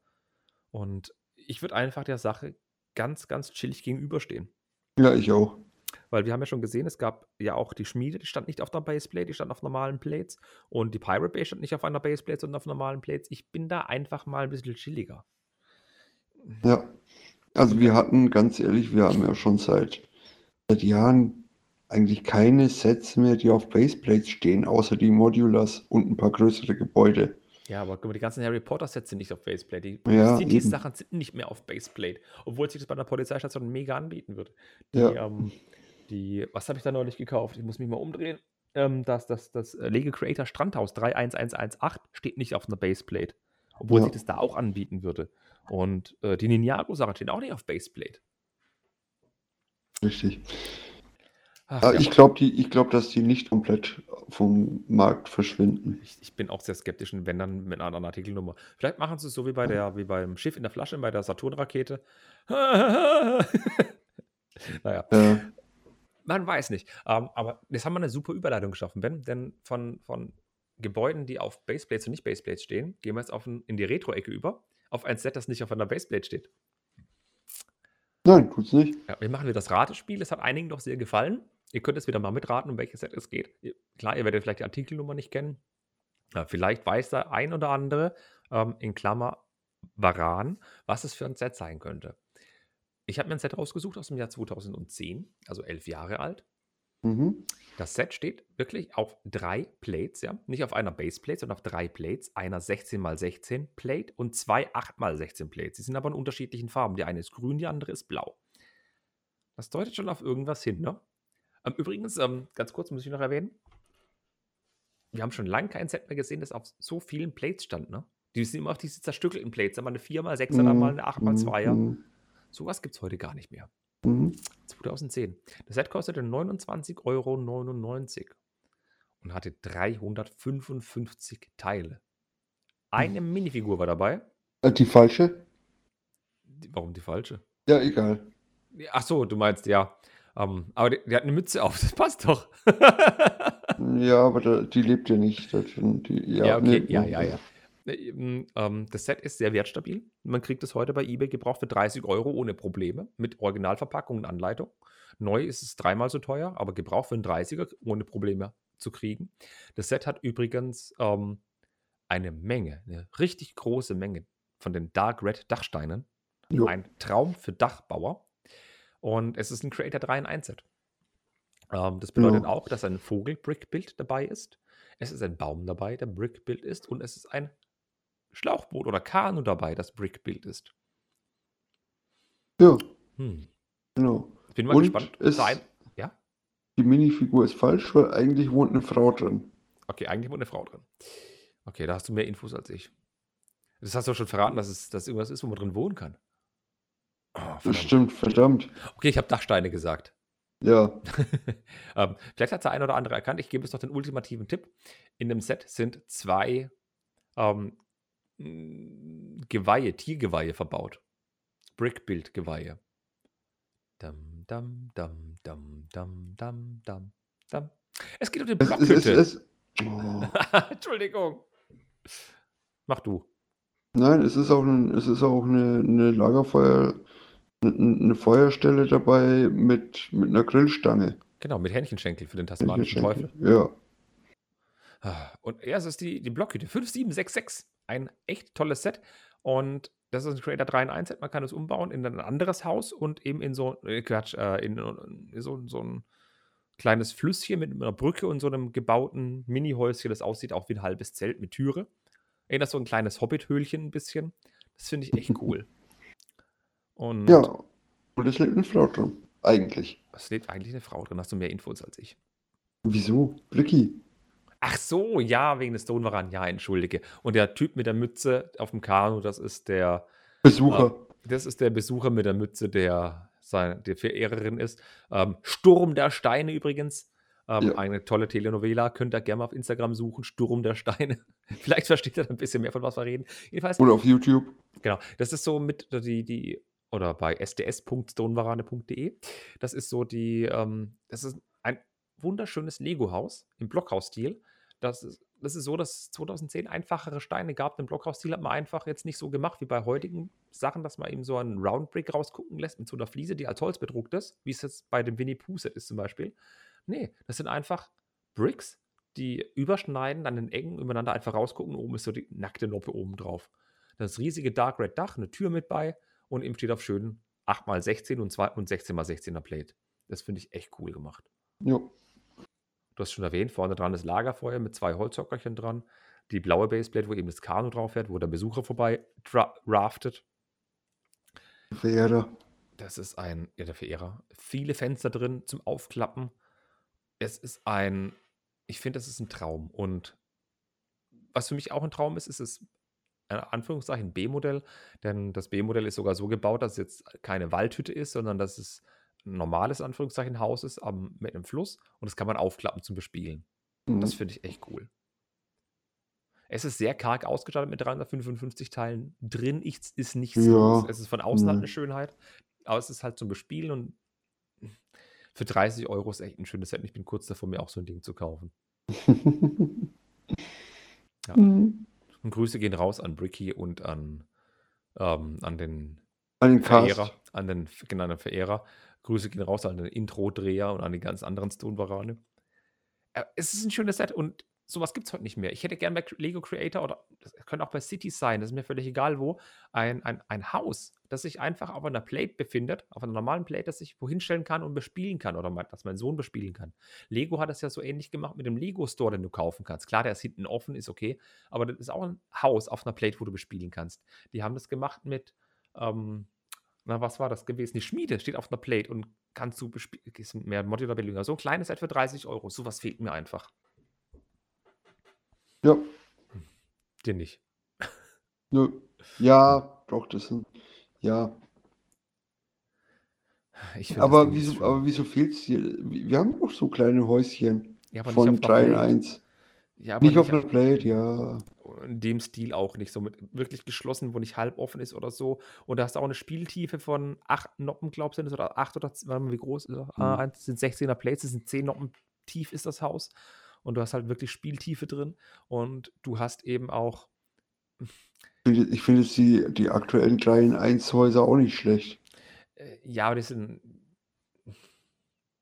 Speaker 2: Und ich würde einfach der Sache ganz, ganz chillig gegenüberstehen.
Speaker 3: Ja, ich auch.
Speaker 2: Weil wir haben ja schon gesehen, es gab ja auch die Schmiede, die stand nicht auf der Baseplate, die stand auf normalen Plates. Und die Pirate Bay stand nicht auf einer Baseplate, sondern auf normalen Plates. Ich bin da einfach mal ein bisschen chilliger.
Speaker 3: Ja. Also wir hatten, ganz ehrlich, wir haben ja schon seit, seit Jahren eigentlich keine Sets mehr, die auf Baseplates stehen, außer die Modulars und ein paar größere Gebäude.
Speaker 2: Ja, aber guck mal, die ganzen Harry Potter-Sets sind nicht auf Baseplate. Die
Speaker 3: Ja.
Speaker 2: Sachen sind nicht mehr auf Baseplate. Obwohl sich das bei einer Polizeistation mega anbieten würde. Die,
Speaker 3: Ja.
Speaker 2: ähm, die, was habe ich da neulich gekauft? Ich muss mich mal umdrehen. Ähm, das, das, das äh, Lego Creator Strandhaus 31118 steht nicht auf einer Baseplate. Obwohl
Speaker 3: Ja.
Speaker 2: sich das da auch anbieten würde. Und äh, die Ninjago-Sachen stehen auch nicht auf Baseplate.
Speaker 3: Richtig.
Speaker 2: Ach,
Speaker 3: Ja, ich glaube, glaube, dass die nicht komplett vom Markt verschwinden.
Speaker 2: Ich, ich bin auch sehr skeptisch, wenn dann mit einer anderen Artikelnummer. Vielleicht machen sie es so wie bei der, wie beim Schiff in der Flasche, bei der Saturn-Rakete. naja,
Speaker 3: Ja,
Speaker 2: man weiß nicht. Ähm, aber jetzt haben wir eine super Überleitung geschaffen, Ben. Denn von, von Gebäuden, die auf Baseplates und nicht Baseplates stehen, gehen wir jetzt auf ein, in die Retro-Ecke über. Auf ein Set, das nicht auf einer Baseplate steht.
Speaker 3: nein, tut's nicht.
Speaker 2: Ja, wir machen wieder das Ratespiel. Es hat einigen doch sehr gefallen. Ihr könnt jetzt wieder mal mitraten, um welches Set es geht. Klar, ihr werdet vielleicht die Artikelnummer nicht kennen. Ja, vielleicht weiß der ein oder andere, ähm, in Klammer Varan, was es für ein Set sein könnte. Ich habe mir ein Set rausgesucht aus dem Jahr 2010, also elf Jahre alt.
Speaker 3: Mhm.
Speaker 2: Das Set steht wirklich auf drei Plates, ja. Nicht auf einer Baseplate, sondern auf drei Plates. Einer 16x16 Plate und zwei 8x16 Plates. Die sind aber in unterschiedlichen Farben. Die eine ist grün, die andere ist blau. Das deutet schon auf irgendwas hin, ne? Ähm, übrigens, ähm, ganz kurz muss ich noch erwähnen, wir haben schon lange kein Set mehr gesehen, das auf so vielen Plates stand, ne? Die sind immer auf diese zerstückelten Plates. Einmal eine 4x6er, dann mal eine 8x2er.
Speaker 3: Mhm.
Speaker 2: Sowas gibt es heute gar nicht mehr.
Speaker 3: Mhm.
Speaker 2: 2010. Das Set kostete 29,99 Euro und hatte 355 Teile. Eine Minifigur war dabei.
Speaker 3: Äh, Die falsche?
Speaker 2: Warum die falsche?
Speaker 3: Ja, egal.
Speaker 2: Ach so, du meinst ja. Ähm, aber die, die hat eine Mütze auf, das passt doch.
Speaker 3: Ja, aber da, die lebt ja nicht. Die, ja,
Speaker 2: Ja, okay.
Speaker 3: nee,
Speaker 2: Ja, ja, ja. Ähm, ähm, das Set ist sehr wertstabil. Man kriegt es heute bei eBay gebraucht für 30 Euro ohne Probleme mit Originalverpackung und Anleitung. Neu ist es dreimal so teuer, aber gebraucht für einen 30er ohne Probleme zu kriegen. Das Set hat übrigens ähm, eine Menge, eine richtig große Menge von den Dark Red Dachsteinen.
Speaker 3: Jo.
Speaker 2: Ein Traum für Dachbauer. Und es ist ein Creator 3 in 1 Set. Ähm, das bedeutet
Speaker 3: Ja.
Speaker 2: auch, dass ein Vogel-Brick-Bild dabei ist. Es ist ein Baum dabei, der Brick-Bild ist. Und es ist ein Schlauchboot oder Kanu dabei, das Brick-Bild ist.
Speaker 3: Ja,
Speaker 2: Hm.
Speaker 3: genau.
Speaker 2: Ich bin mal
Speaker 3: Und
Speaker 2: gespannt.
Speaker 3: es,
Speaker 2: Da ein- ja?
Speaker 3: die Minifigur ist falsch, weil eigentlich wohnt eine Frau drin.
Speaker 2: Okay, eigentlich wohnt eine Frau drin. Okay, da hast du mehr Infos als ich. Das hast du schon verraten, dass es dass irgendwas ist, wo man drin wohnen kann. Oh, verdammt.
Speaker 3: stimmt, verdammt.
Speaker 2: Okay, ich habe Dachsteine gesagt.
Speaker 3: Ja,
Speaker 2: ähm, vielleicht hat der ein oder andere erkannt. Ich gebe jetzt noch den ultimativen Tipp. In dem Set sind zwei ähm, mh, Geweihe, Tiergeweihe verbaut. Brickbuild-Geweihe. Dam, dam, dam, dam, dam, dam, dam, dam. Es geht um
Speaker 3: es, es, es,
Speaker 2: Blockhütte.
Speaker 3: es, oh.
Speaker 2: Entschuldigung. Mach du.
Speaker 3: Nein, es ist auch, ein, es ist auch eine, eine Lagerfeuer, eine Feuerstelle dabei mit, mit einer Grillstange.
Speaker 2: Genau, mit Hähnchenschenkel für den tasmanischen Teufel.
Speaker 3: Ja.
Speaker 2: Ah, Und ja, es ist die, die Blockhütte 5766. Ein echt tolles Set. Und das ist ein Creator 3 in 1 Set. Man kann es umbauen in ein anderes Haus und eben in so, äh, Quatsch, äh, in, in so, so ein kleines Flüsschen mit einer Brücke und so einem gebauten Mini-Häuschen, das aussieht auch wie ein halbes Zelt mit Türe. Erinnert so ein kleines Hobbit-Höhlchen ein bisschen. Das finde ich echt cool. Und
Speaker 3: Ja. Und es lebt eine Frau drin. Eigentlich.
Speaker 2: es lebt eigentlich eine Frau drin. Hast du mehr Infos als ich?
Speaker 3: Wieso? Blicky.
Speaker 2: Ach so, ja, wegen des Stonewaran. Ja, entschuldige. Und der Typ mit der Mütze auf dem Kanu, das ist der,
Speaker 3: Besucher.
Speaker 2: das ist der Besucher mit der Mütze, der seine, der Verehrerin ist. Ähm, Sturm der Steine übrigens. Ähm,
Speaker 3: Ja.
Speaker 2: Eine tolle Telenovela. Könnt ihr gerne mal auf Instagram suchen. Sturm der Steine. Vielleicht versteht ihr dann ein bisschen mehr, von was wir reden. Jedenfalls,
Speaker 3: Oder auf YouTube.
Speaker 2: Genau, das ist so mit die, die, oder bei sds.stonewarane.de. Das ist so die, ähm, das ist ein wunderschönes Lego-Haus im Blockhausstil. Das ist, das ist so, dass es 2010 einfachere Steine gab. Den Blockhausstil hat man einfach jetzt nicht so gemacht wie bei heutigen Sachen, dass man eben so einen Roundbrick rausgucken lässt mit so einer Fliese, die als Holz bedruckt ist, wie es jetzt bei dem Winnie Pooh-Set ist zum Beispiel. Nee, das sind einfach Bricks, die überschneiden, an den Ecken übereinander einfach rausgucken. Oben ist so die nackte Noppe oben drauf. Das riesige Dark Red Dach, eine Tür mit bei und eben steht auf schönen 8x16 und, 2 und 16x16er Plate. Das finde ich echt cool gemacht.
Speaker 3: Ja.
Speaker 2: Du hast schon erwähnt, vorne dran ist Lagerfeuer mit zwei Holzhockerchen dran. Die blaue Baseplate, wo eben das Kanu drauf fährt, wo der Besucher vorbei raftet.
Speaker 3: Verehrer.
Speaker 2: Das ist ein, ja, der Verehrer. Viele Fenster drin zum Aufklappen. Es ist ein, ich finde, das ist ein Traum. Und was für mich auch ein Traum ist, ist es, Anführungszeichen, B-Modell. Denn das B-Modell ist sogar so gebaut, dass es jetzt keine Waldhütte ist, sondern dass es ein normales, Anführungszeichen, Haus ist am, mit einem Fluss. Und das kann man aufklappen zum Bespielen.
Speaker 3: Mhm.
Speaker 2: Das finde ich echt cool. Es ist sehr karg ausgestattet mit 355 Teilen. Drin ist, ist nichts
Speaker 3: Ja.
Speaker 2: Es ist von außen halt
Speaker 3: Mhm.
Speaker 2: eine Schönheit, aber es ist halt zum Bespielen und für 30 Euro ist echt ein schönes Set. Ich bin kurz davor, mir auch so ein Ding zu kaufen. Ja.
Speaker 3: Mhm.
Speaker 2: Und Grüße gehen raus an Bricky und an, ähm, an den
Speaker 3: An den.
Speaker 2: Verehrer, an den genannten Verehrer. Grüße gehen raus an den Intro-Dreher und an die ganz anderen Stone-Varane. Äh, es ist ein schönes Set und sowas gibt es heute nicht mehr. Ich hätte gerne bei Lego Creator oder das könnte auch bei Cities sein, das ist mir völlig egal wo, ein, ein, ein Haus, das sich einfach auf einer Plate befindet, auf einer normalen Plate, das ich wohin stellen kann und bespielen kann oder mein, dass mein Sohn bespielen kann. Lego hat das ja so ähnlich gemacht mit dem Lego Store, den du kaufen kannst. Klar, der ist hinten offen, ist okay, aber das ist auch ein Haus auf einer Plate, wo du bespielen kannst. Die haben das gemacht mit, ähm, na, was war das gewesen? Die Schmiede steht auf einer Plate und kannst du bespielen, mehr Modular Building. So ein kleines für 30 Euro. Sowas fehlt mir einfach.
Speaker 3: Ja.
Speaker 2: Dir nicht.
Speaker 3: Nö. Ja, doch, das sind. Ja. Aber wieso, aber wieso fehlt es dir? Wir haben doch so kleine Häuschen
Speaker 2: ja, aber
Speaker 3: von
Speaker 2: nicht auf einer
Speaker 3: 3 in
Speaker 2: Plate.
Speaker 3: 1.
Speaker 2: Ja, aber
Speaker 3: Nicht auf
Speaker 2: nicht
Speaker 3: einer Plate, ja.
Speaker 2: in dem Stil auch nicht. So mit wirklich geschlossen, wo nicht halb offen ist oder so. Und da hast du auch eine Spieltiefe von acht Noppen, glaubst du, oder acht oder wie groß ist das? Ah,
Speaker 3: Mhm.
Speaker 2: eins sind 16er Plates, das sind 10 Noppen tief ist das Haus. Und du hast halt wirklich Spieltiefe drin. Und du hast eben auch,
Speaker 3: Ich finde- jetzt die, die aktuellen 3 in 1 Häuser auch nicht schlecht.
Speaker 2: äh, ja, aber das sind,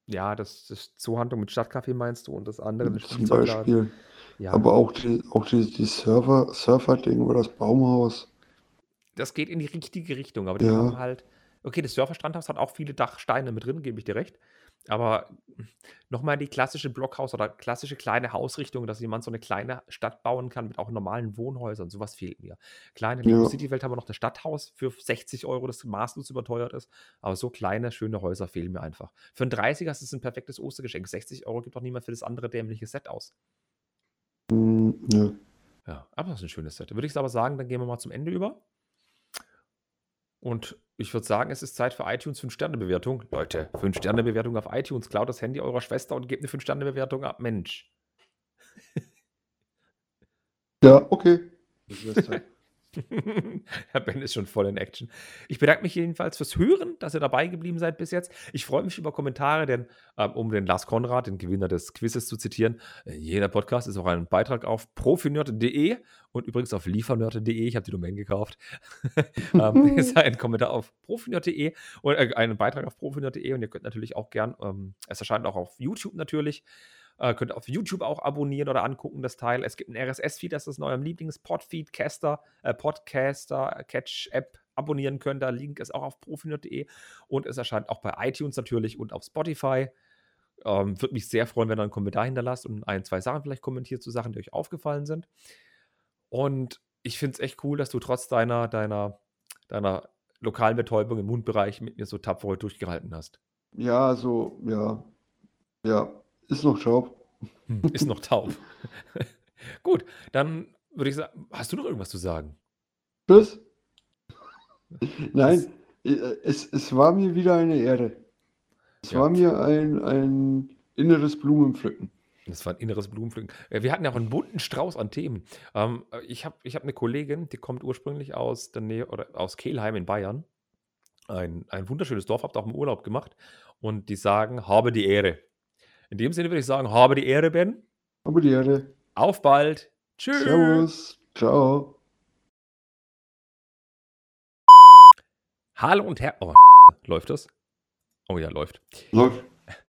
Speaker 2: ja, das, das Zoohandlung mit Stadtcafé meinst du und das andere, der
Speaker 3: Zum. Beispiel.
Speaker 2: Ja,
Speaker 3: Aber auch die, auch die, die Surfer, Surfer-Ding oder das Baumhaus.
Speaker 2: das geht in die richtige Richtung, aber die
Speaker 3: Ja.
Speaker 2: haben halt. Okay, das Surferstrandhaus hat auch viele Dachsteine mit drin, gebe ich dir recht. Aber nochmal die klassische Blockhaus- oder klassische kleine Hausrichtung, dass jemand so eine kleine Stadt bauen kann mit auch normalen Wohnhäusern. Sowas fehlt mir. Kleine
Speaker 3: Ja.
Speaker 2: City Welt haben wir noch das Stadthaus für 60 Euro, das maßlos überteuert ist. Aber so kleine, schöne Häuser fehlen mir einfach. Für einen 30er ist es ein perfektes Ostergeschenk. 60 Euro gibt auch niemand für das andere dämliche Set aus.
Speaker 3: Hm, ja.
Speaker 2: Ja, aber das ist ein schönes Set. Würde ich aber sagen, dann gehen wir mal zum Ende über. Und ich würde sagen, es ist Zeit für iTunes 5-Sterne-Bewertung. Leute, 5-Sterne-Bewertung auf iTunes. Klaut das Handy eurer Schwester und gebt eine 5-Sterne-Bewertung ab. Mensch.
Speaker 3: Ja, okay.
Speaker 2: Herr Ben ist schon voll in Action. Ich bedanke mich jedenfalls fürs Hören, dass ihr dabei geblieben seid bis jetzt. Ich freue mich über Kommentare, denn ähm, um den Lars Konrad, den Gewinner des Quizzes, zu zitieren, äh, jeder Podcast ist auch ein Beitrag auf profinörd.de und übrigens auf liefernörd.de. Ich habe die Domain gekauft. ähm, ist ein Kommentar auf profinörd.de und äh, einen Beitrag auf profinörd.de und ihr könnt natürlich auch gern, ähm, es erscheint auch auf YouTube natürlich. Äh, könnt auf YouTube auch abonnieren oder angucken, das Teil. Es gibt ein RSS-Feed, das ist in eurem Lieblings-Podfeed-Caster, äh, Podcaster, Catch-App abonnieren könnt. Der Link ist auch auf profinut.de und es erscheint auch bei iTunes natürlich und auf Spotify. Ähm, Würde mich sehr freuen, wenn ihr einen Kommentar hinterlasst und ein, zwei Sachen vielleicht kommentiert zu Sachen, die euch aufgefallen sind. Und ich finde es echt cool, dass du trotz deiner, deiner, deiner lokalen Betäubung im Mundbereich mit mir so tapfer durchgehalten hast.
Speaker 3: Ja, so, ja. Ja, ist noch taub.
Speaker 2: Hm, ist noch taub. Gut, dann würde ich sagen, hast du noch irgendwas zu sagen?
Speaker 3: Tschüss. Nein, äh, es, es war mir wieder eine Ehre. Es
Speaker 2: Ja.
Speaker 3: war mir ein, ein inneres Blumenpflücken.
Speaker 2: Das war ein inneres Blumenpflücken. Äh, Wir hatten ja auch einen bunten Strauß an Themen. Ähm, äh, ich habe ich hab eine Kollegin, die kommt ursprünglich aus der Nähe oder aus Kelheim in Bayern. Ein, ein wunderschönes Dorf, habt auch im Urlaub gemacht. Und die sagen, habe die Ehre. In dem Sinne würde ich sagen, habe die Ehre, Ben.
Speaker 3: Aber die Ehre.
Speaker 2: Auf bald. Tschüss.
Speaker 3: Servus. Ciao.
Speaker 2: Hallo und Herr. Oh, läuft das? Oh ja, läuft.
Speaker 3: Läuft.